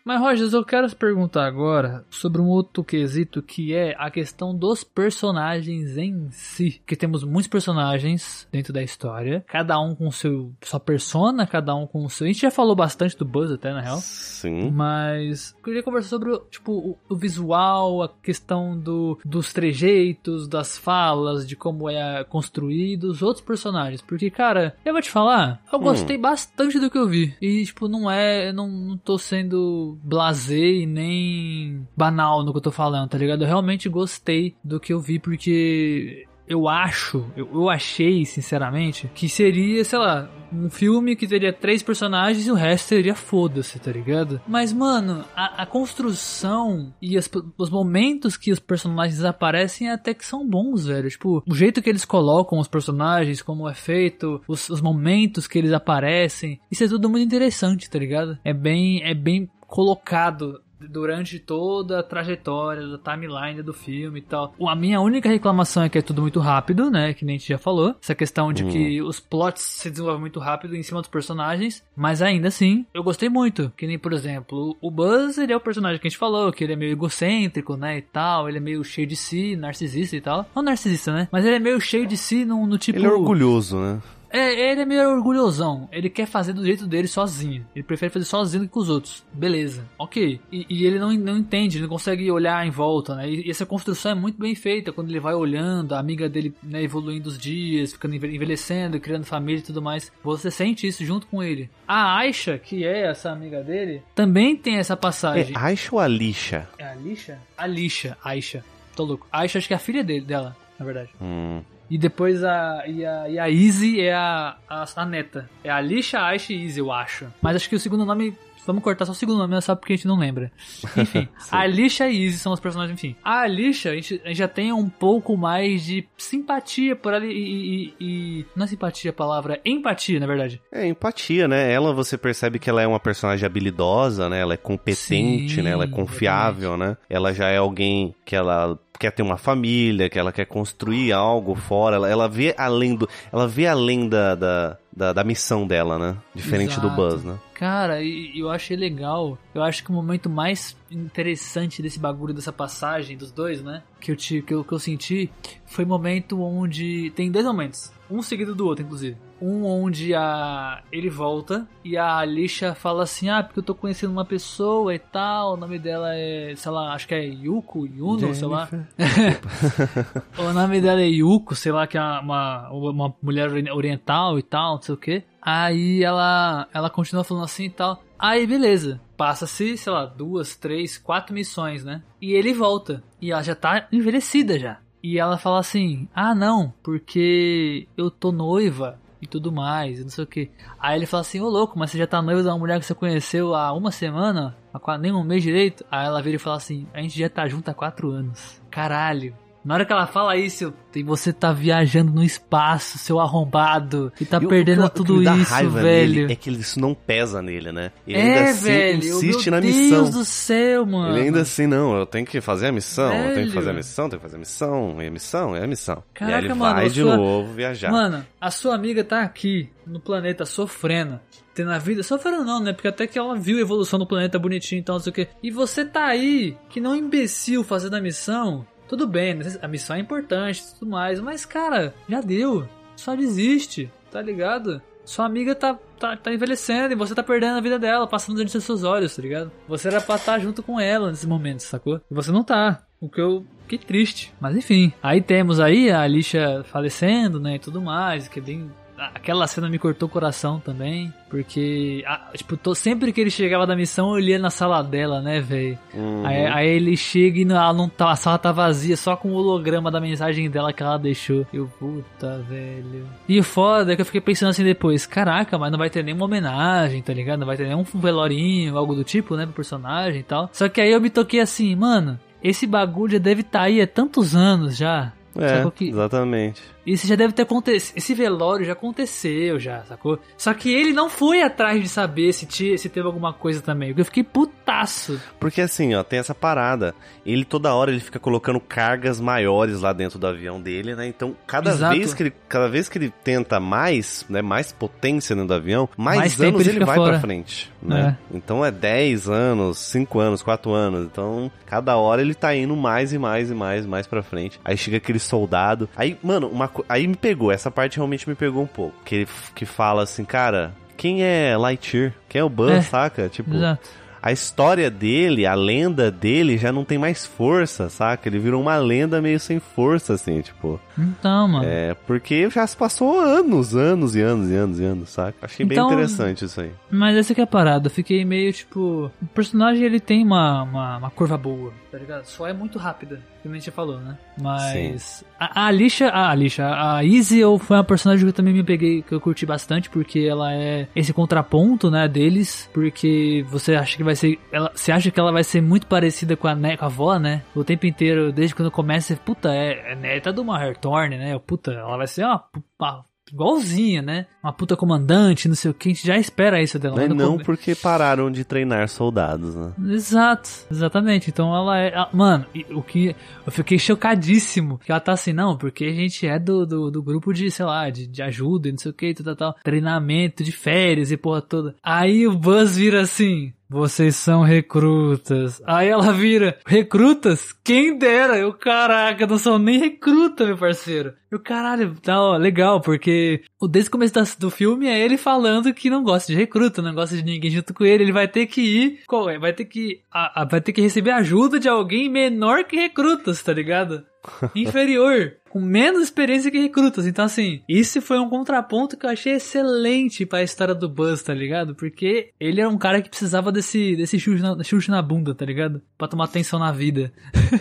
Mas, Rogers, eu quero te perguntar agora sobre um outro quesito que é a questão dos personagens em si. Porque temos muitos personagens dentro da história, cada um com seu, sua persona, cada um com o seu. A gente já falou bastante do Buzz até, na real. Sim. Mas eu queria conversar sobre o, tipo, o, o visual, a questão do, dos trejeitos, das falas, de como é construído os outros personagens. Porque, cara, eu vou te falar, eu gostei bastante do que eu vi. E, tipo, não é. Eu não, não tô sendo blasé e nem banal no que eu tô falando, tá ligado? Eu realmente gostei do que eu vi, porque eu acho, eu, eu achei, sinceramente, que seria, sei lá, um filme que teria três personagens e o resto seria foda-se, tá ligado? Mas, mano, a, a construção e as- os momentos que os personagens aparecem até que são bons, velho. Tipo, o jeito que eles colocam os personagens, como é feito, os, os momentos que eles aparecem, isso é tudo muito interessante, tá ligado? É bem, é bem colocado durante toda a trajetória da timeline do filme e tal. A minha única reclamação é que é tudo muito rápido, né? Que nem a gente já falou. Essa questão de que os plots se desenvolvem muito rápido em cima dos personagens. Mas ainda assim, eu gostei muito. Que nem, por exemplo, o Buzz, ele é o personagem que a gente falou, que ele é meio egocêntrico, né? E tal. Ele é meio cheio de si, narcisista e tal. Não narcisista, né? Mas ele é meio cheio de si no, no tipo. Ele é orgulhoso, né? É, ele é meio orgulhosão. Ele quer fazer do jeito dele sozinho. Ele prefere fazer sozinho do que com os outros. Beleza, ok. E, e ele não, não entende, ele não consegue olhar em volta, né? E, e essa construção é muito bem feita. Quando ele vai olhando, a amiga dele né, evoluindo os dias, ficando enve- envelhecendo, criando família e tudo mais. Você sente isso junto com ele. A Aisha, que é essa amiga dele, também tem essa É passagem. Aisha ou Alicia? É a Lixa? A Lixa, Aisha. tô louco. Aisha acho que é a filha dele, dela, na verdade. Hum. E depois a. E a, e a Izzy é a, a, a neta. É a Alicia, Aisha e Izzy, eu acho. Mas acho que o segundo nome. Vamos cortar só o segundo nome, só porque a gente não lembra. Enfim, a Alicia e Izzy são os personagens, enfim. A Alicia, a gente, a gente já tem um pouco mais de simpatia por ali. E, e- e- Não é simpatia a palavra, é empatia, na verdade. É, empatia, né? Ela, você percebe que ela é uma personagem habilidosa, né? Ela é competente, Sim, né? Ela é confiável, né? Ela já é alguém que ela quer ter uma família, que ela quer construir algo fora. Ela, ela vê além do... Ela vê além da, da, da, da missão dela, né? Diferente do Exato. Buzz, né? Cara, e eu achei legal. Eu acho que o momento mais interessante desse bagulho, dessa passagem dos dois, né? Que eu, te, que eu, que eu senti foi o momento onde. Tem dois momentos. Um seguido do outro, inclusive. Um onde a ele volta e a Alicia fala assim: Ah, porque eu tô conhecendo uma pessoa e tal. O nome dela é, sei lá, acho que é Yuko, Yuno, sei lá. o nome dela é Yuko, sei lá, que é uma, uma mulher ori- oriental e tal, não sei o que. Aí ela, ela continua falando assim e tal. Aí beleza, passa-se, sei lá, duas, três, quatro missões, né? E ele volta. E ela já tá envelhecida já. E ela fala assim: Ah, não, porque eu tô noiva e tudo mais, e não sei o que. Aí ele fala assim: Ô louco, mas você já tá noiva de uma mulher que você conheceu há uma semana? Há nem um mês direito? Aí ela vira e fala assim: A gente já tá junto há quatro anos. Caralho. Na hora que ela fala isso, e você tá viajando no espaço, seu arrombado, e tá E o- perdendo tudo isso, velho. é que isso não pesa nele, né? Ele é, ainda assim velho. insiste meu na Deus missão. do céu, mano. Ele ainda assim, não, eu tenho que fazer a missão, eu tenho que Velho. fazer a missão, tenho que fazer a missão, e a missão, é a missão. e aí Caraca, ele mano, vai de sua- novo viajar. Mano, a sua amiga tá aqui no planeta sofrendo. Tendo a vida. Sofrendo não, né? Porque até que ela viu a evolução do planeta bonitinho e tal, não sei o quê. E você tá aí, que não imbecil fazendo a missão. Tudo bem, né? a missão é importante e tudo mais. Mas, cara, já deu. Só desiste, tá ligado? Sua amiga tá, tá, tá envelhecendo e você tá perdendo a vida dela, passando diante dos seus olhos, tá ligado? Você era pra estar junto com ela nesse momento, sacou? E você não tá. O que eu fiquei triste. Mas enfim. Aí temos aí a Alicia falecendo, né? E tudo mais, que é bem. Aquela cena me cortou o coração também. Porque, ah, tipo, tô, sempre que ele chegava da missão, eu ia na sala dela, né, velho? Uhum. Aí, aí ele chega e não, não tá, a sala tá vazia, só com o holograma da mensagem dela que ela deixou. Eu, puta, velho. E o foda é que eu fiquei pensando assim depois, caraca, mas não vai ter nenhuma homenagem, tá ligado? Não vai ter nenhum velorinho, algo do tipo, né, pro personagem e tal. Só que aí eu me toquei assim, mano, esse bagulho já deve estar aí há tantos anos já. É, Sacou que- exatamente. Isso já deve ter acontecido. Esse velório já aconteceu, já, sacou? Só que ele não foi atrás de saber se, tinha, se teve alguma coisa também. Porque eu fiquei putaço. Porque assim, ó, tem essa parada. Ele toda hora ele fica colocando cargas maiores lá dentro do avião dele, né? Então, cada Exato. vez que ele, cada vez que ele tenta mais, né, mais potência dentro do avião, mais, Mais anos ele ele vai fora. pra frente, né? Então é 10 anos, 5 anos, 4 anos. Então, cada hora ele tá indo mais e mais e mais, mais pra frente. Aí chega aquele soldado. Aí, mano, uma aí me pegou, essa parte realmente me pegou um pouco, que que fala assim, cara, quem é Lightyear? Quem é o Buzz, É. saca? Tipo, Exato. A história dele, a lenda dele já não tem mais força, saca? Ele virou uma lenda meio sem força, assim, tipo. Então, mano. É, porque já se passou anos, anos e anos e anos e anos, saca? Achei bem Então- interessante isso aí. Mas essa que é a parada, eu fiquei meio tipo. O personagem ele tem uma, uma, uma curva boa, tá ligado? Só é muito rápida, como a gente já falou, né? Mas. A, a Alicia, a Alicia, a Izzy eu, foi uma personagem que eu também me peguei, que eu curti bastante, porque ela é esse contraponto, né, deles. Porque você acha que vai ser. Ela, você acha que ela vai ser muito parecida com a, né, com a avó, né? O tempo inteiro, desde quando começa, puta, é, é neta de uma Hairtorn, né? Puta, ela vai ser uma. uma igualzinha, né? Uma puta comandante, não sei o que, a gente já espera isso dela. Não, mas não come- porque pararam de treinar soldados, né? Exato, exatamente. Então ela é. ela- mano, o que. Eu fiquei chocadíssimo. Que ela tá assim, não, porque a gente é do, do, do grupo de, sei lá, de, de ajuda e não sei o que, tal, tal, tal. Treinamento de férias e porra toda. Aí o Buzz vira assim. Vocês são recrutas. Aí ela vira, recrutas? Quem dera? Eu, caraca, não sou nem recruta, meu parceiro. Eu, caralho, tá, ó, legal, porque o desde o começo do filme é ele falando que não gosta de recruta, não gosta de ninguém junto com ele. Ele vai ter que ir, qual é? vai ter que, a- a- vai ter que receber ajuda de alguém menor que recrutas, tá ligado? Inferior. Com menos experiência que recrutas. Então, assim, isso foi um contraponto que eu achei excelente pra história do Buzz, tá ligado? Porque ele era um cara que precisava desse, desse chute, na, chute na bunda, tá ligado? Pra tomar atenção na vida.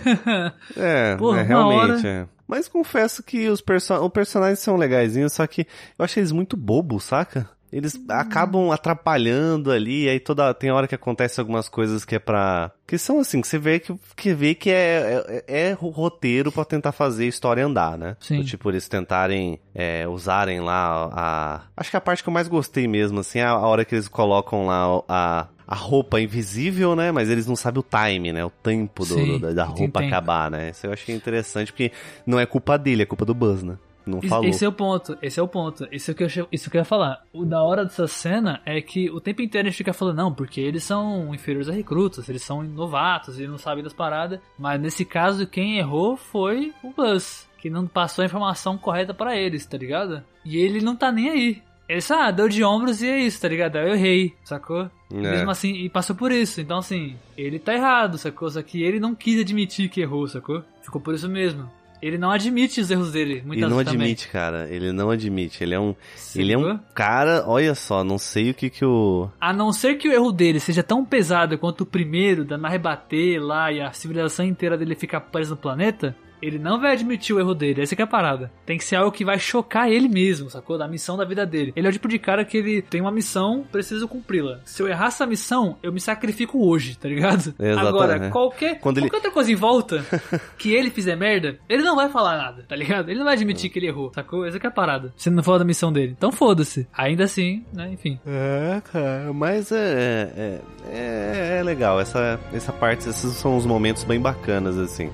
É, Porra, é, realmente, hora- é. Mas confesso que os, perso os personagens são legaisinhos, só que eu achei eles muito bobos, saca? Eles acabam atrapalhando ali, aí toda tem hora que acontece algumas coisas que é pra. Que são assim, que você vê que, que, vê que é, é, é roteiro pra tentar fazer a história andar, né? Sim. Do Tipo, eles tentarem é, usarem lá a. Acho que a parte que eu mais gostei mesmo, assim, é a hora que eles colocam lá a. A roupa invisível, né? Mas eles não sabem o time, né? O tempo do, Sim, do- da roupa acabar, né? Isso eu achei interessante, porque não é culpa dele, é culpa do Buzz, né? Não Esse- falou. Esse é o ponto, esse é o ponto. Isso que eu, isso que eu ia falar. O da hora dessa cena é que o tempo inteiro a gente fica falando, não, porque eles são inferiores a recrutas, eles são novatos, eles não sabem das paradas. Mas nesse caso, quem errou foi o Buzz, que não passou a informação correta pra eles, tá ligado? E ele não tá nem aí. Ele só, ah, deu de ombros e é isso, tá ligado? Eu errei, sacou? É. Mesmo assim, e passou por isso. Então, assim, ele tá errado, sacou? Só que ele não quis admitir que errou, sacou? Ficou por isso mesmo. Ele não admite os erros dele, muitas não vezes também. admite, cara. Ele não admite. Ele é um. Se ele é um cara, olha só, não sei o que que o. A não ser que o erro dele seja tão pesado quanto o primeiro, da Narre bater lá e a civilização inteira dele ficar presa no planeta, ele não vai admitir o erro dele. Essa que é a parada. Tem que ser algo que vai chocar ele mesmo, sacou? Da missão da vida dele. Ele é o tipo de cara que ele tem uma missão, preciso cumpri-la. Se eu errar essa missão, eu me sacrifico hoje, tá ligado? Exatamente. Agora, qualquer, Quando ele- qualquer outra coisa em volta que ele fizer merda, ele não vai falar nada, tá ligado? Ele não vai admitir que ele errou, sacou? Essa que é a parada. Se não for da missão dele. Então foda-se. Ainda assim, né? Enfim. É, cara, mas é. É, é, é legal. Essa, essa parte, esses são os momentos bem bacanas, assim.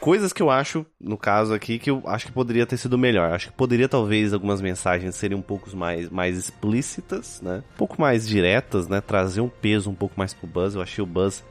Coisas que eu acho, no caso aqui, que eu acho que poderia ter sido melhor. Acho que poderia, talvez, algumas mensagens serem um pouco mais, mais explícitas, né? Um pouco mais diretas, né? Trazer um peso um pouco mais pro Buzz. Eu achei o Buzz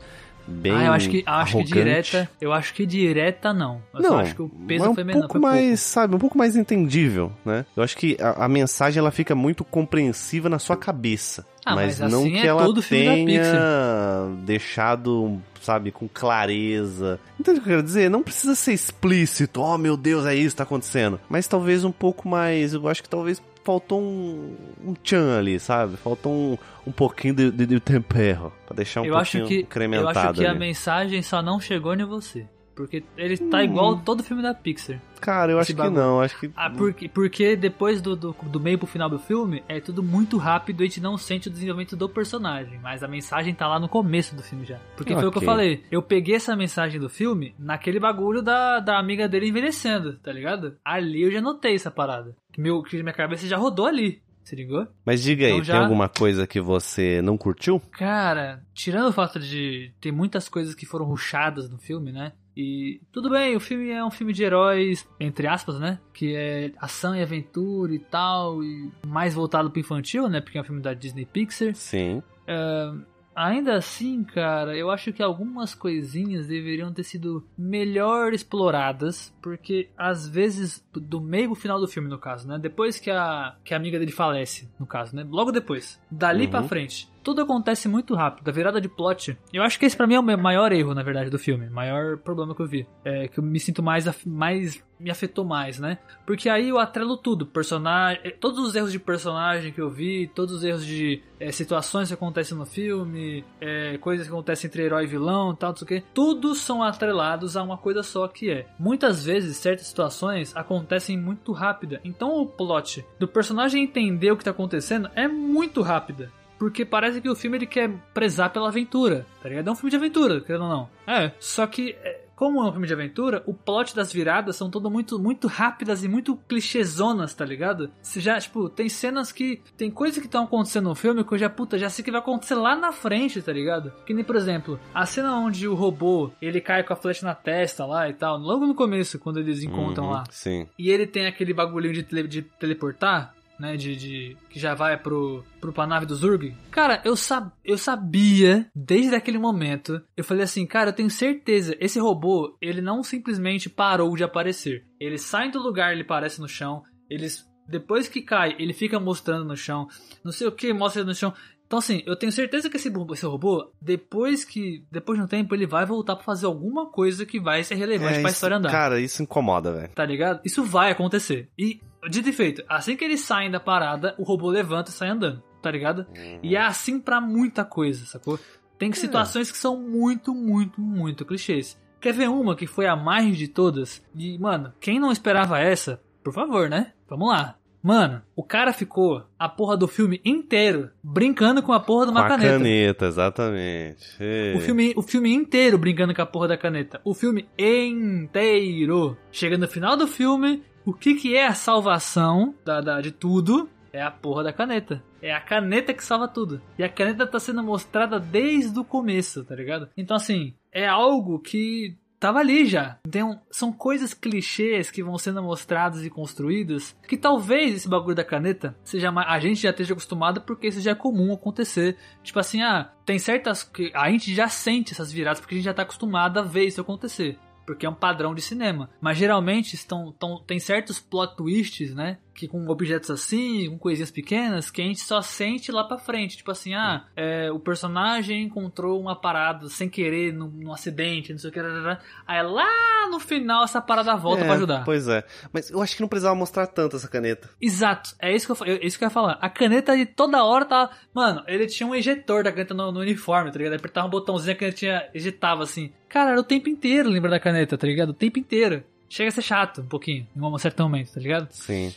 bem. ah, eu acho que, acho que direta. Eu acho que direta não. Eu Não, acho que o peso foi um menor. pouco foi mais, sabe, um pouco mais entendível, né? Eu acho que a, a mensagem ela fica muito compreensiva na sua cabeça. Ah, mas, mas não assim que é ela tenha deixado, sabe, com clareza. Entende o que eu quero dizer? Não precisa ser explícito, oh meu Deus, é isso que tá acontecendo. Mas talvez um pouco mais, eu acho que talvez faltou um, um tchan ali, sabe? Faltou um, um pouquinho de, de, de tempero, pra deixar um eu acho pouquinho que incrementado Eu acho que a ali. mensagem só não chegou em você. Porque ele tá Hum. igual todo filme da Pixar. Cara, eu acho que bagulho. não, acho que... Ah, porque, porque depois do, do, do meio pro final do filme, é tudo muito rápido e a gente não sente o desenvolvimento do personagem. Mas a mensagem tá lá no começo do filme já. Porque foi o que eu falei. Eu peguei essa mensagem do filme naquele bagulho da, da amiga dele envelhecendo, tá ligado? Ali eu já notei essa parada. Meu, que minha cabeça já rodou ali. Se ligou? Mas diga aí, Então já- tem alguma coisa que você não curtiu? Cara, tirando o fato de ter muitas coisas que foram ruxadas no filme, né? E tudo bem, o filme é um filme de heróis, entre aspas, né? Que é ação e aventura e tal, e mais voltado pro infantil, né? Porque é um filme da Disney Pixar. Sim. Ainda assim, cara, eu acho que algumas coisinhas deveriam ter sido melhor exploradas, porque às vezes, do meio pro final do filme, no caso, né? Depois que a, que a amiga dele falece, no caso, né? Logo depois. Dali Uhum. pra frente. Tudo acontece muito rápido, a virada de plot. Eu acho que esse pra mim é o maior erro, na verdade, do filme. Maior problema que eu vi. É que eu me sinto mais, mais me afetou mais, né? Porque aí eu atrelo tudo, personagem, eh, todos os erros de personagem que eu vi, todos os erros de eh, situações que acontecem no filme, eh, coisas que acontecem entre herói e vilão, tal, não sei o quê. Todos são atrelados a uma coisa só que é. Muitas vezes certas situações acontecem muito rápida. Então o plot do personagem entender o que tá acontecendo é muito rápida. Porque parece que o filme ele quer prezar pela aventura, tá ligado? É um filme de aventura, querendo ou não. É. Só que, é, como é um filme de aventura, o plot das viradas são todas muito, muito rápidas e muito clichêzonas, tá ligado? Você já, tipo, tem cenas que. Tem coisas que estão acontecendo no filme que eu já, puta, já sei que vai acontecer lá na frente, tá ligado? Que nem, por exemplo, a cena onde o robô ele cai com a flecha na testa lá e tal, logo no começo, quando eles encontram Uhum, lá. Sim. E ele tem aquele bagulhinho de, tele- de teleportar, né? De, de- que já vai pro, pro pra nave do Zurg. Cara, eu, sab, eu sabia, desde aquele momento, eu falei assim, cara, eu tenho certeza, esse robô, ele não simplesmente parou de aparecer. Ele sai do lugar, ele aparece no chão, eles. Depois que cai, ele fica mostrando no chão, não sei o que, mostra no chão. Então, assim, eu tenho certeza que esse, esse robô, depois que. Depois de um tempo, ele vai voltar pra fazer alguma coisa que vai ser relevante É, pra isso- história andar. Cara, isso incomoda, velho. Tá ligado? Isso vai acontecer. E, dito e feito, assim que eles saem da parada, o robô levanta e sai andando. Tá ligado? E é assim pra muita coisa, sacou? Tem situações que são muito, muito, muito clichês. Quer ver uma que foi a mais de todas? E, mano, quem não esperava essa, por favor, né? Vamos lá. Mano, o cara ficou a porra do filme inteiro brincando com a porra de Com uma a caneta. caneta, exatamente. Ei. O filme, o filme inteiro brincando com a porra da caneta. O filme inteiro. Chega no final do filme, o que que é a salvação da, da- de tudo? É a porra da caneta. É a caneta que salva tudo. E a caneta tá sendo mostrada desde o começo, tá ligado? Então, assim, é algo que tava ali já. Então, são coisas clichês que vão sendo mostradas e construídas que talvez esse bagulho da caneta seja mais, a gente já esteja acostumado porque isso já é comum acontecer. Tipo assim, ah, tem certas que a gente já sente essas viradas porque a gente já tá acostumado a ver isso acontecer. Porque é um padrão de cinema. Mas geralmente estão, tão, tem certos plot twists, né? Que com objetos assim, com coisinhas pequenas, que a gente só sente lá pra frente. Tipo assim, ah, é, o personagem encontrou uma parada sem querer num, num acidente, não sei o que. Aí lá no final essa parada volta É, pra ajudar. Pois é. Mas eu acho que não precisava mostrar tanto essa caneta. Exato, é isso que eu, é isso que eu ia falar. A caneta de toda hora tava. Mano, ele tinha um ejetor da caneta no, no uniforme, tá ligado? Ele apertava um botãozinho, a canetinha ejetava assim. Cara, era o tempo inteiro, lembra da caneta, tá ligado? O tempo inteiro. Chega a ser chato um pouquinho, em um certo momento, tá ligado? Sim.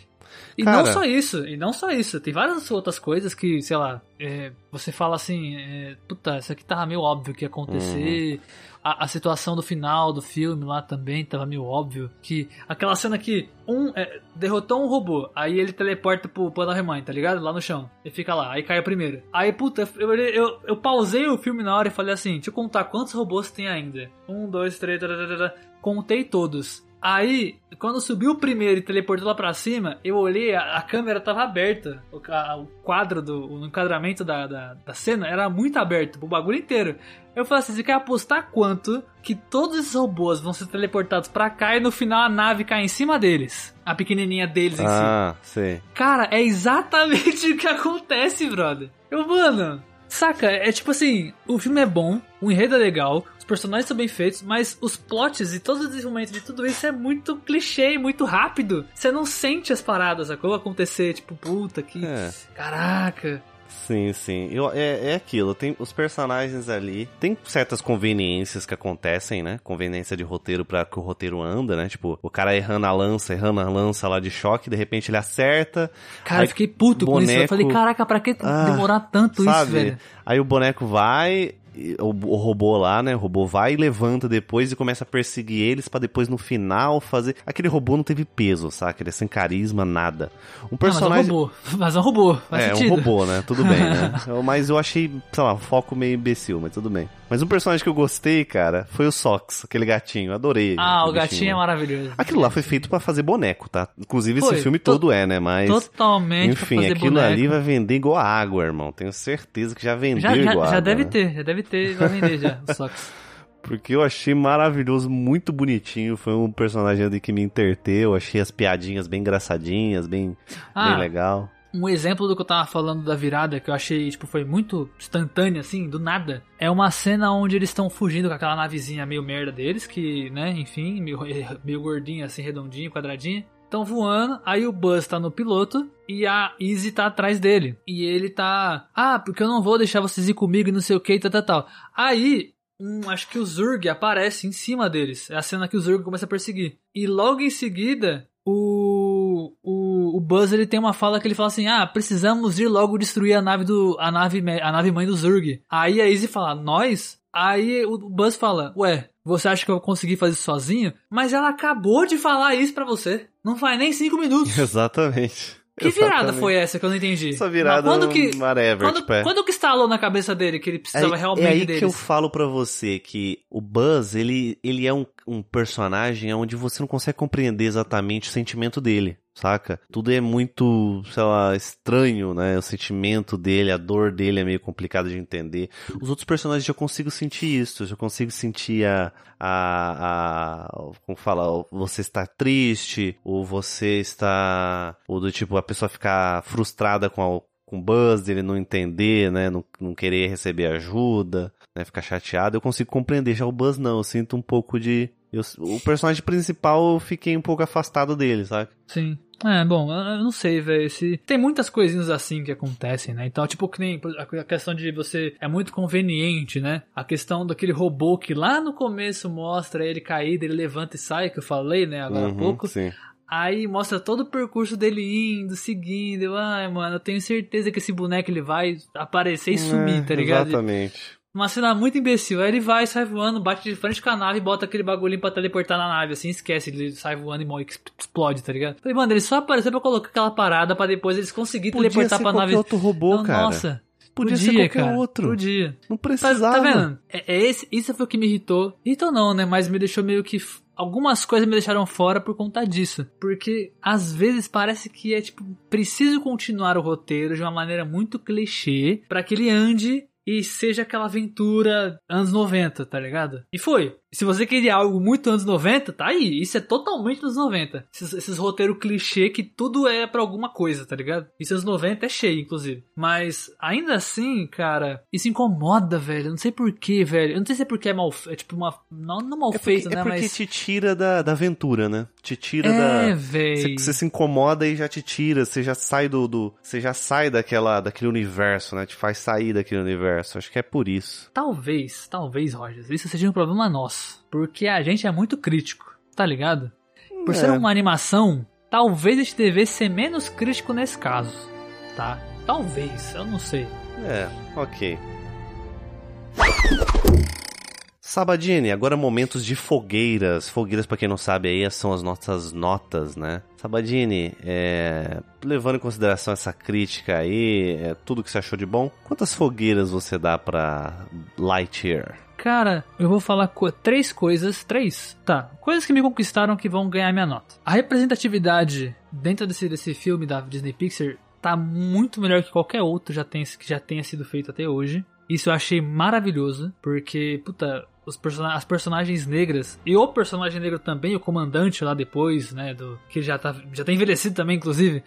E Cara- não só isso, e não só isso. Tem várias outras coisas que, sei lá, é, você fala assim, é, puta, isso aqui tava meio óbvio que ia acontecer. Uhum. A, a situação do final do filme lá também tava meio óbvio. Que aquela cena que um é, derrotou um robô, aí ele teleporta pro plano remanho, tá ligado? Lá no chão. Ele fica lá, aí cai o primeiro. Aí, puta, eu, eu, eu, eu pausei o filme na hora e falei assim: deixa eu contar quantos robôs tem ainda. Um, dois, três, tararara. contei todos. Aí, quando subiu o primeiro e teleportou lá pra cima, eu olhei, a, a câmera tava aberta. O, ca- o quadro do o enquadramento da, da, da cena era muito aberto, o bagulho inteiro. Eu falei assim: você quer apostar quanto que todos esses robôs vão ser teleportados pra cá e no final a nave cai em cima deles? A pequenininha deles em si. Ah, sei. Cara, é exatamente o que acontece, brother. Eu, mano, saca? É tipo assim: o filme é bom, o enredo é legal, personagens são bem feitos, mas os plots e todo o desenvolvimento de tudo isso é muito clichê, muito rápido. Você não sente as paradas, sacou? Acontecer, tipo, puta que. É. Caraca. Sim, sim. Eu, é, é aquilo, tem os personagens ali, tem certas conveniências que acontecem, né? Conveniência de roteiro pra que o roteiro anda, né? Tipo, o cara errando a lança, errando a lança lá de choque, de repente ele acerta. Cara, eu fiquei puto com isso. Eu boneco- falei, caraca, pra que Ah, demorar tanto isso, sabe? velho? Aí o boneco vai, o, o robô lá, né? O robô vai e levanta depois e começa a perseguir eles pra depois no final fazer. Aquele robô não teve peso, saca? Ele é sem carisma, nada. Um Não, personagem. mas é um robô. Mas é um robô. Faz é, sentido. um robô, né? Tudo bem, né? Mas eu achei, sei lá, um foco meio imbecil, mas tudo bem. Mas um personagem que eu gostei, cara, foi o Sox, aquele gatinho. Adorei. Ah, o aquele gatinho é maravilhoso. Aquilo lá foi feito pra fazer boneco, tá? Inclusive Foi, esse filme to- todo é, né? Mas. Totalmente Enfim, aquilo boneco. ali vai vender igual água, irmão. Tenho certeza que já vendeu Já, já, igual já água. deve né? ter, já deve ter, vai vender já, o Sox. Porque eu achei maravilhoso, muito bonitinho. Foi um personagem ali que me entreteu. Achei as piadinhas bem engraçadinhas, bem, Ah, bem legal. Um exemplo do que eu tava falando da virada, que eu achei, tipo, foi muito instantâneo, assim, do nada. É uma cena onde eles estão fugindo com aquela navezinha meio merda deles, que, né, enfim, meio, meio gordinha, assim, redondinho, quadradinha. Estão voando, aí o Buzz tá no piloto e a Izzy tá atrás dele. E ele tá, ah, porque eu não vou deixar vocês ir comigo e não sei o que e tal, tal, tal. Aí, um, acho que o Zurg aparece em cima deles. É a cena que o Zurg começa a perseguir. E logo em seguida, o, o, o Buzz ele tem uma fala que ele fala assim: Ah, precisamos ir logo destruir a nave do. a nave, a nave mãe do Zurg. Aí a Izzy fala, nós? Aí o Buzz fala, ué, você acha que eu vou conseguir fazer isso sozinho? Mas ela acabou de falar isso pra você. Não faz nem cinco minutos. Exatamente. Que virada Exatamente. foi essa que eu não entendi? Essa virada Mas quando que, whatever, quando, tipo, é. quando que instalou na cabeça dele que ele precisava é, realmente é aí deles? que eu falo pra você que o Buzz, ele, ele é um, um personagem onde você não consegue compreender exatamente o sentimento dele, saca? Tudo é muito, sei lá, estranho, né? O sentimento dele, a dor dele é meio complicado de entender. Os outros personagens já consigo sentir isso, já consigo sentir a, a, a como fala, você está triste, ou você está, ou do tipo, a pessoa ficar frustrada com a, com o Buzz, dele não entender, né? Não, não querer receber ajuda, né? Ficar chateado, eu consigo compreender. Já o Buzz não, eu sinto um pouco de. eu- o personagem principal eu fiquei um pouco afastado dele, sabe? Sim. É, bom, eu não sei, velho. Se... Tem muitas coisinhas assim que acontecem, né? Então, tipo, que nem a questão de você. É muito conveniente, né? A questão daquele robô que lá no começo mostra ele caído, ele levanta e sai, que eu falei, né? Agora há Uhum, pouco. Sim. Aí mostra todo o percurso dele indo, seguindo. Eu, Ai, mano, eu tenho certeza que esse boneco ele vai aparecer e sumir, É, tá ligado? Exatamente. Uma cena muito imbecil. Aí ele vai, sai voando, bate de frente com a nave e bota aquele bagulhinho pra teleportar na nave, assim, esquece. Ele sai voando e morre, explode, tá ligado? Falei, mano, ele só apareceu pra colocar aquela parada pra depois eles conseguirem Podia teleportar ser pra nave. outro robô, Então, cara. Nossa. Podia podia, ser qualquer cara. outro. Podia. Não Tá, precisava. tá vendo? É, é esse, isso foi o que me irritou. Irritou não, né? Mas me deixou meio que. Algumas coisas me deixaram fora por conta disso. Porque às vezes parece que é tipo, preciso continuar o roteiro de uma maneira muito clichê pra que ele ande e seja aquela aventura anos 90, tá ligado? E foi. Se você queria algo muito anos 90, tá aí. Isso é totalmente anos 90. Esses, esses roteiros clichê que tudo é pra alguma coisa, tá ligado? Isso anos 90 é cheio, inclusive. Mas ainda assim, cara, isso incomoda, velho. Eu não sei porquê, velho. Eu não sei se é porque é mal. É tipo uma. Não, não mal É porque, feito, é né? porque Mas. te tira da, da aventura, né? Te tira É, da. Você, velho. você se incomoda e já te tira, você já sai do, do você já sai daquela daquele universo, né? Te faz sair daquele universo. Acho que é por isso. Talvez, talvez, Rogers, isso seja um problema nosso. Porque a gente é muito crítico, tá ligado? Por ser É. uma animação, talvez a gente devesse ser menos crítico nesse caso, tá? Talvez, eu não sei. É, ok. Sabadini, agora momentos de fogueiras. Fogueiras, pra quem não sabe, aí são as nossas notas, né? Sabadini, é, levando em consideração essa crítica aí, é, tudo que você achou de bom, quantas fogueiras você dá pra Lightyear? Cara, eu vou falar co- três coisas, três, tá, coisas que me conquistaram que vão ganhar minha nota. A representatividade dentro desse, desse filme da Disney Pixar tá muito melhor que qualquer outro já tenha, que já tenha sido feito até hoje. Isso eu achei maravilhoso, porque, puta, os person as personagens negras, e o personagem negro também, o comandante lá depois, né, do que já tá, já tá envelhecido também, inclusive.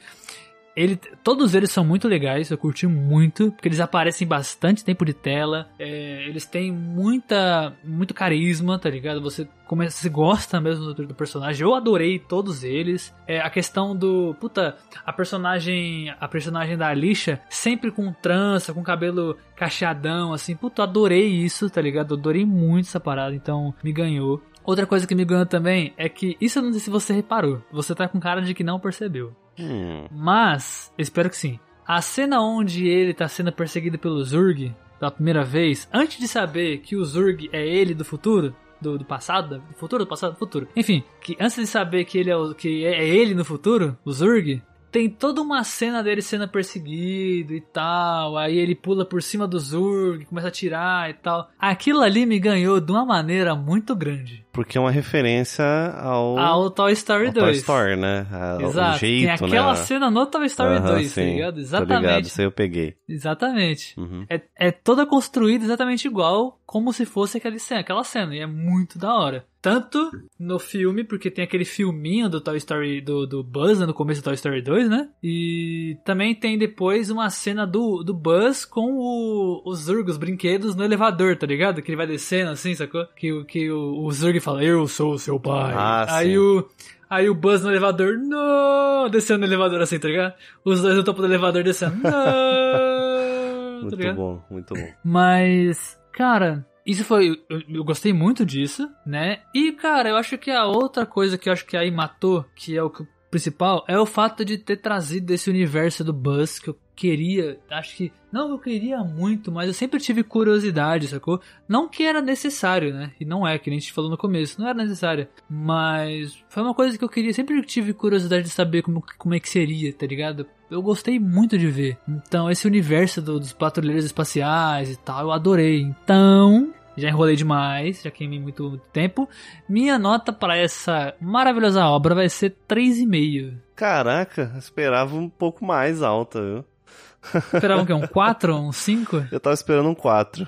Ele, todos eles são muito legais, eu curti muito, porque eles aparecem bastante tempo de tela, é, eles têm muita, muito carisma, tá ligado? Você começa, você gosta mesmo do, do personagem, eu adorei todos eles. É, a questão do, puta, a personagem, a personagem da Alicia, sempre com trança, com cabelo cacheadão, assim, puta, adorei isso, tá ligado? Adorei muito essa parada, então me ganhou. Outra coisa que me ganhou também é que, isso eu não sei se você reparou, você tá com cara de que não percebeu. Hum, Mas, espero que sim. A cena onde ele tá sendo perseguido pelo Zurg pela primeira vez, antes de saber que o Zurg é ele do futuro, do, do passado, do futuro, do passado, do futuro. Enfim, que antes de saber que ele é, o, que é ele no futuro, o Zurg, tem toda uma cena dele sendo perseguido e tal. Aí ele pula por cima do Zurg, começa a atirar e tal. Aquilo ali me ganhou de uma maneira muito grande. porque é uma referência ao, Ao Toy Story ao 2. Toy Story, né? A- Exato. Jeito, tem aquela né? cena no Toy Story Aham, 2, tá sim, ligado? Tô ligado, Exatamente. isso aí eu peguei. Exatamente. Uhum. É, é toda construída exatamente igual, como se fosse aquela cena, aquela cena. E é muito da hora. Tanto no filme, porque tem aquele filminho do Toy Story, do, do Buzz, né, no começo do Toy Story 2, né? E também tem depois uma cena do, do Buzz com o, os Zurg, os brinquedos, no elevador, tá ligado? Que ele vai descendo assim, sacou? Que, o- que o, o Zurg fala, eu sou o seu pai. Ah, Aí sim. o... Aí o Buzz no elevador, não, descendo no elevador assim, tá ligado? Os dois no topo do elevador descendo, não, tá Muito ligado? bom, muito bom. Mas, cara, isso foi. Eu, eu gostei muito disso, né? E, cara, eu acho que a outra coisa que eu acho que aí matou, que é o principal, é o fato de ter trazido esse universo do Buzz que eu queria. Acho que. Não, eu queria muito, mas eu sempre tive curiosidade, sacou? Não que era necessário, né? E não é, que nem a gente falou no começo, não era necessário. Mas foi uma coisa que eu queria, sempre tive curiosidade de saber como, como é que seria, tá ligado? Eu gostei muito de ver. Então, esse universo do- dos patrulheiros espaciais e tal, eu adorei. Então, já enrolei demais, já queimei muito, muito tempo. Minha nota para essa maravilhosa obra vai ser 3,5. Caraca, esperava um pouco mais alta, viu? Esperavam que um 4, um 5? Eu tava esperando um 4.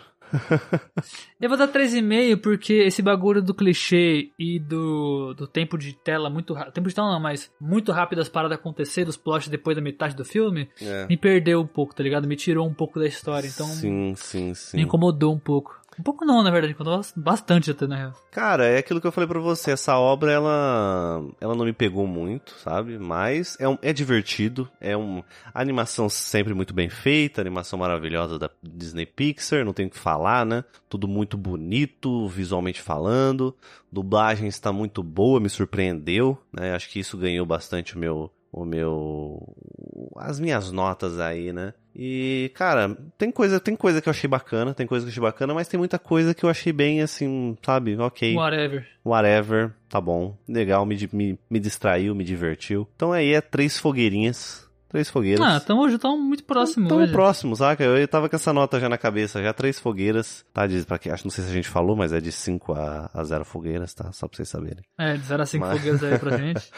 Eu vou dar 3,5 porque esse bagulho do clichê e do, do tempo de tela muito rápido. Tempo de tela não, mas muito rápido as paradas acontecer, dos plots depois da metade do filme, É. me perdeu um pouco, tá ligado? Me tirou um pouco da história. Então Sim, sim, sim. me incomodou um pouco. Um pouco não, na verdade, incomodou bastante até, na real. Cara, é aquilo que eu falei pra você. Essa obra, ela, ela não me pegou muito, sabe? Mas é, um, é divertido. É um, a animação sempre muito bem feita, animação maravilhosa da Disney Pixar, não tem o que falar, né? Tudo muito bonito, visualmente falando. Dublagem está muito boa, me surpreendeu, né? Acho que isso ganhou bastante o meu, o meu, as minhas notas aí, né? E, cara, tem coisa, tem coisa que eu achei bacana, tem coisa que eu achei bacana, mas tem muita coisa que eu achei bem assim, sabe? Ok Whatever. whatever, tá bom, legal, me, me, me distraiu, me divertiu. Então aí é três fogueirinhas, três fogueiras. Ah, tamo, já tamo muito próximo Tamo hoje. próximo, saca? Eu tava com essa nota já na cabeça, já três fogueiras, tá? De, pra que, acho, não sei se a gente falou, mas é de 5 a, a 0 fogueiras, tá? Só pra vocês saberem. É, de 0 a 5 Mas- fogueiras aí pra gente.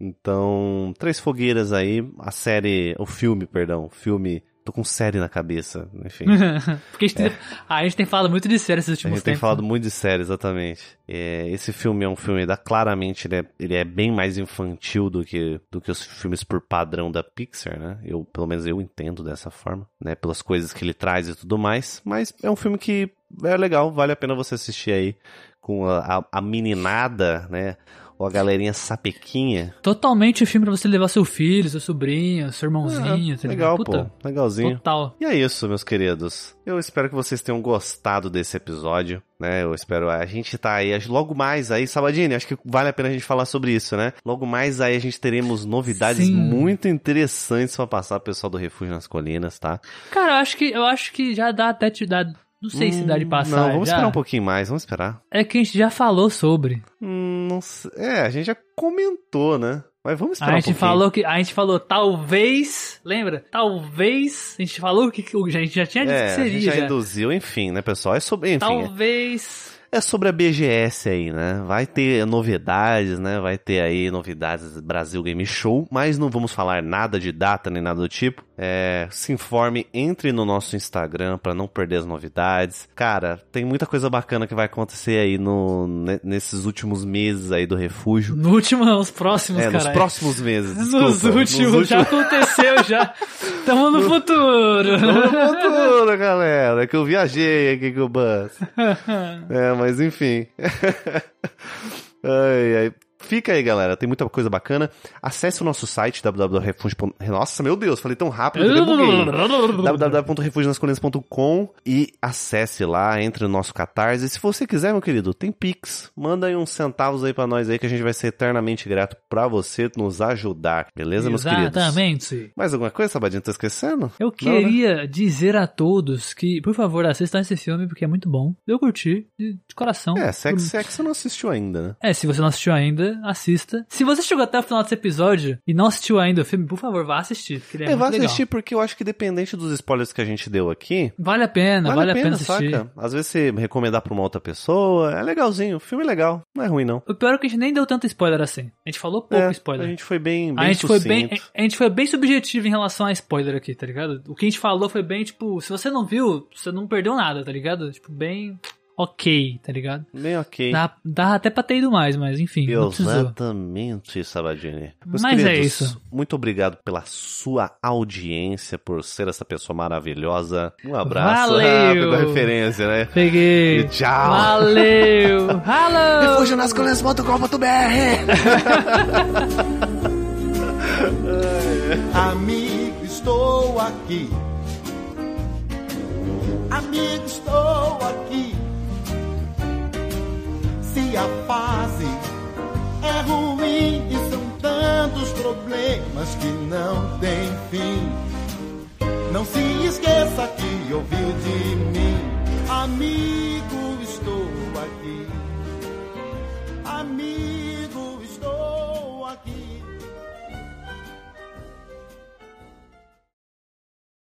Então, três fogueiras aí, a série, o filme, perdão, filme, tô com série na cabeça, enfim. Porque a gente, tem, ah, a gente tem falado muito de série esses É. A últimos gente tem tempos. falado muito de série, exatamente. É, esse filme é um filme da claramente ele é, ele é bem mais infantil do que do que os filmes por padrão da Pixar, né? Eu pelo menos eu entendo dessa forma, né? Pelas coisas que ele traz e tudo mais. Mas é um filme que é legal, vale a pena você assistir aí com a, a, a meninada, né? Ou a galerinha sapequinha. Totalmente o filme pra você levar seu filho, seu sobrinho, seu irmãozinho, É, tá legal, Puta, pô, legalzinho. Total. E é isso, meus queridos. Eu espero que vocês tenham gostado desse episódio, né? Eu espero. A gente tá aí, logo mais aí, Sabadini, acho que vale a pena a gente falar sobre isso, né? Logo mais aí a gente teremos novidades Sim. muito interessantes pra passar pro pessoal do Refúgio nas Colinas, tá? Cara, eu acho que, eu acho que já dá até te dar. Não sei se dá de Hum, passar. Não, vamos já. esperar um pouquinho mais, vamos esperar. É que a gente já falou sobre. Hum, não sei. É, a gente já comentou, né? Mas vamos esperar A um gente pouquinho. falou que. A gente falou, talvez. Lembra? Talvez. A gente falou que, que a gente já tinha dito É, que a seria. gente já, já. induziu, enfim, né, pessoal? É sobre, enfim, Talvez. É sobre a BGS aí, né? Vai ter novidades, né? Vai ter aí novidades Brasil Game Show, mas não vamos falar nada de data nem nada do tipo. É, se informe, entre no nosso Instagram pra não perder as novidades. Cara, tem muita coisa bacana que vai acontecer aí no, ne- nesses últimos meses aí do refúgio. No último, não, os próximos, É, cara. nos próximos meses. Nos desculpa. últimos, já aconteceu, já. Tamo no futuro. Vamos no futuro, galera. É que eu viajei aqui com o Buzz. É, mas enfim. ai, ai. Fica aí, galera. Tem muita coisa bacana. Acesse o nosso site, www.refugio. Nossa, meu Deus, falei tão rápido eu www.refugionascolinas.com e acesse lá, entre no nosso Catarse. E se você quiser, meu querido, tem Pix. Manda aí uns centavos aí pra nós aí que a gente vai ser eternamente grato pra você nos ajudar. Beleza, meus queridos? Exatamente. Mais alguma coisa, Sabadinho? Tá esquecendo? Eu Não, né? queria dizer a todos que, por favor, assistam esse filme porque é muito bom. Eu curti, de, coração. É, se é, que, se é que você não assistiu ainda, né? É, se você não assistiu ainda, assista. Se você chegou até o final desse episódio e não assistiu ainda o filme, por favor, vá assistir. Ele é, É, vai muito legal. assistir porque eu acho que dependente dos spoilers que a gente deu aqui, Vale a pena, vale, a pena, assistir. saca? Às vezes você recomendar pra uma outra pessoa, é legalzinho, o filme é legal, não é ruim não. O pior é que a gente nem deu tanto spoiler assim. A gente falou pouco É, spoiler. A gente foi bem, bem A gente, foi bem, sucinto. a gente foi bem subjetivo em relação a spoiler aqui, tá ligado? O que a gente falou foi bem, tipo, se você não viu, você não perdeu nada, tá ligado? Tipo, bem ok, tá ligado? Bem ok. Dá, dá até pra ter ido mais, mas enfim. Exatamente, Sabadini. Meus Mas é queridos, isso. Muito obrigado pela sua audiência, por ser essa pessoa maravilhosa. Um abraço Valeu. rápido, a referência, né? Peguei. E tchau. Valeu. Hello. Refugionascolinas.com.br Amigo, estou aqui. Amigo, estou aqui se a fase é ruim e são tantos problemas que não tem fim. Não se esqueça que ouvir de mim, amigo, estou aqui. Amigo, estou aqui.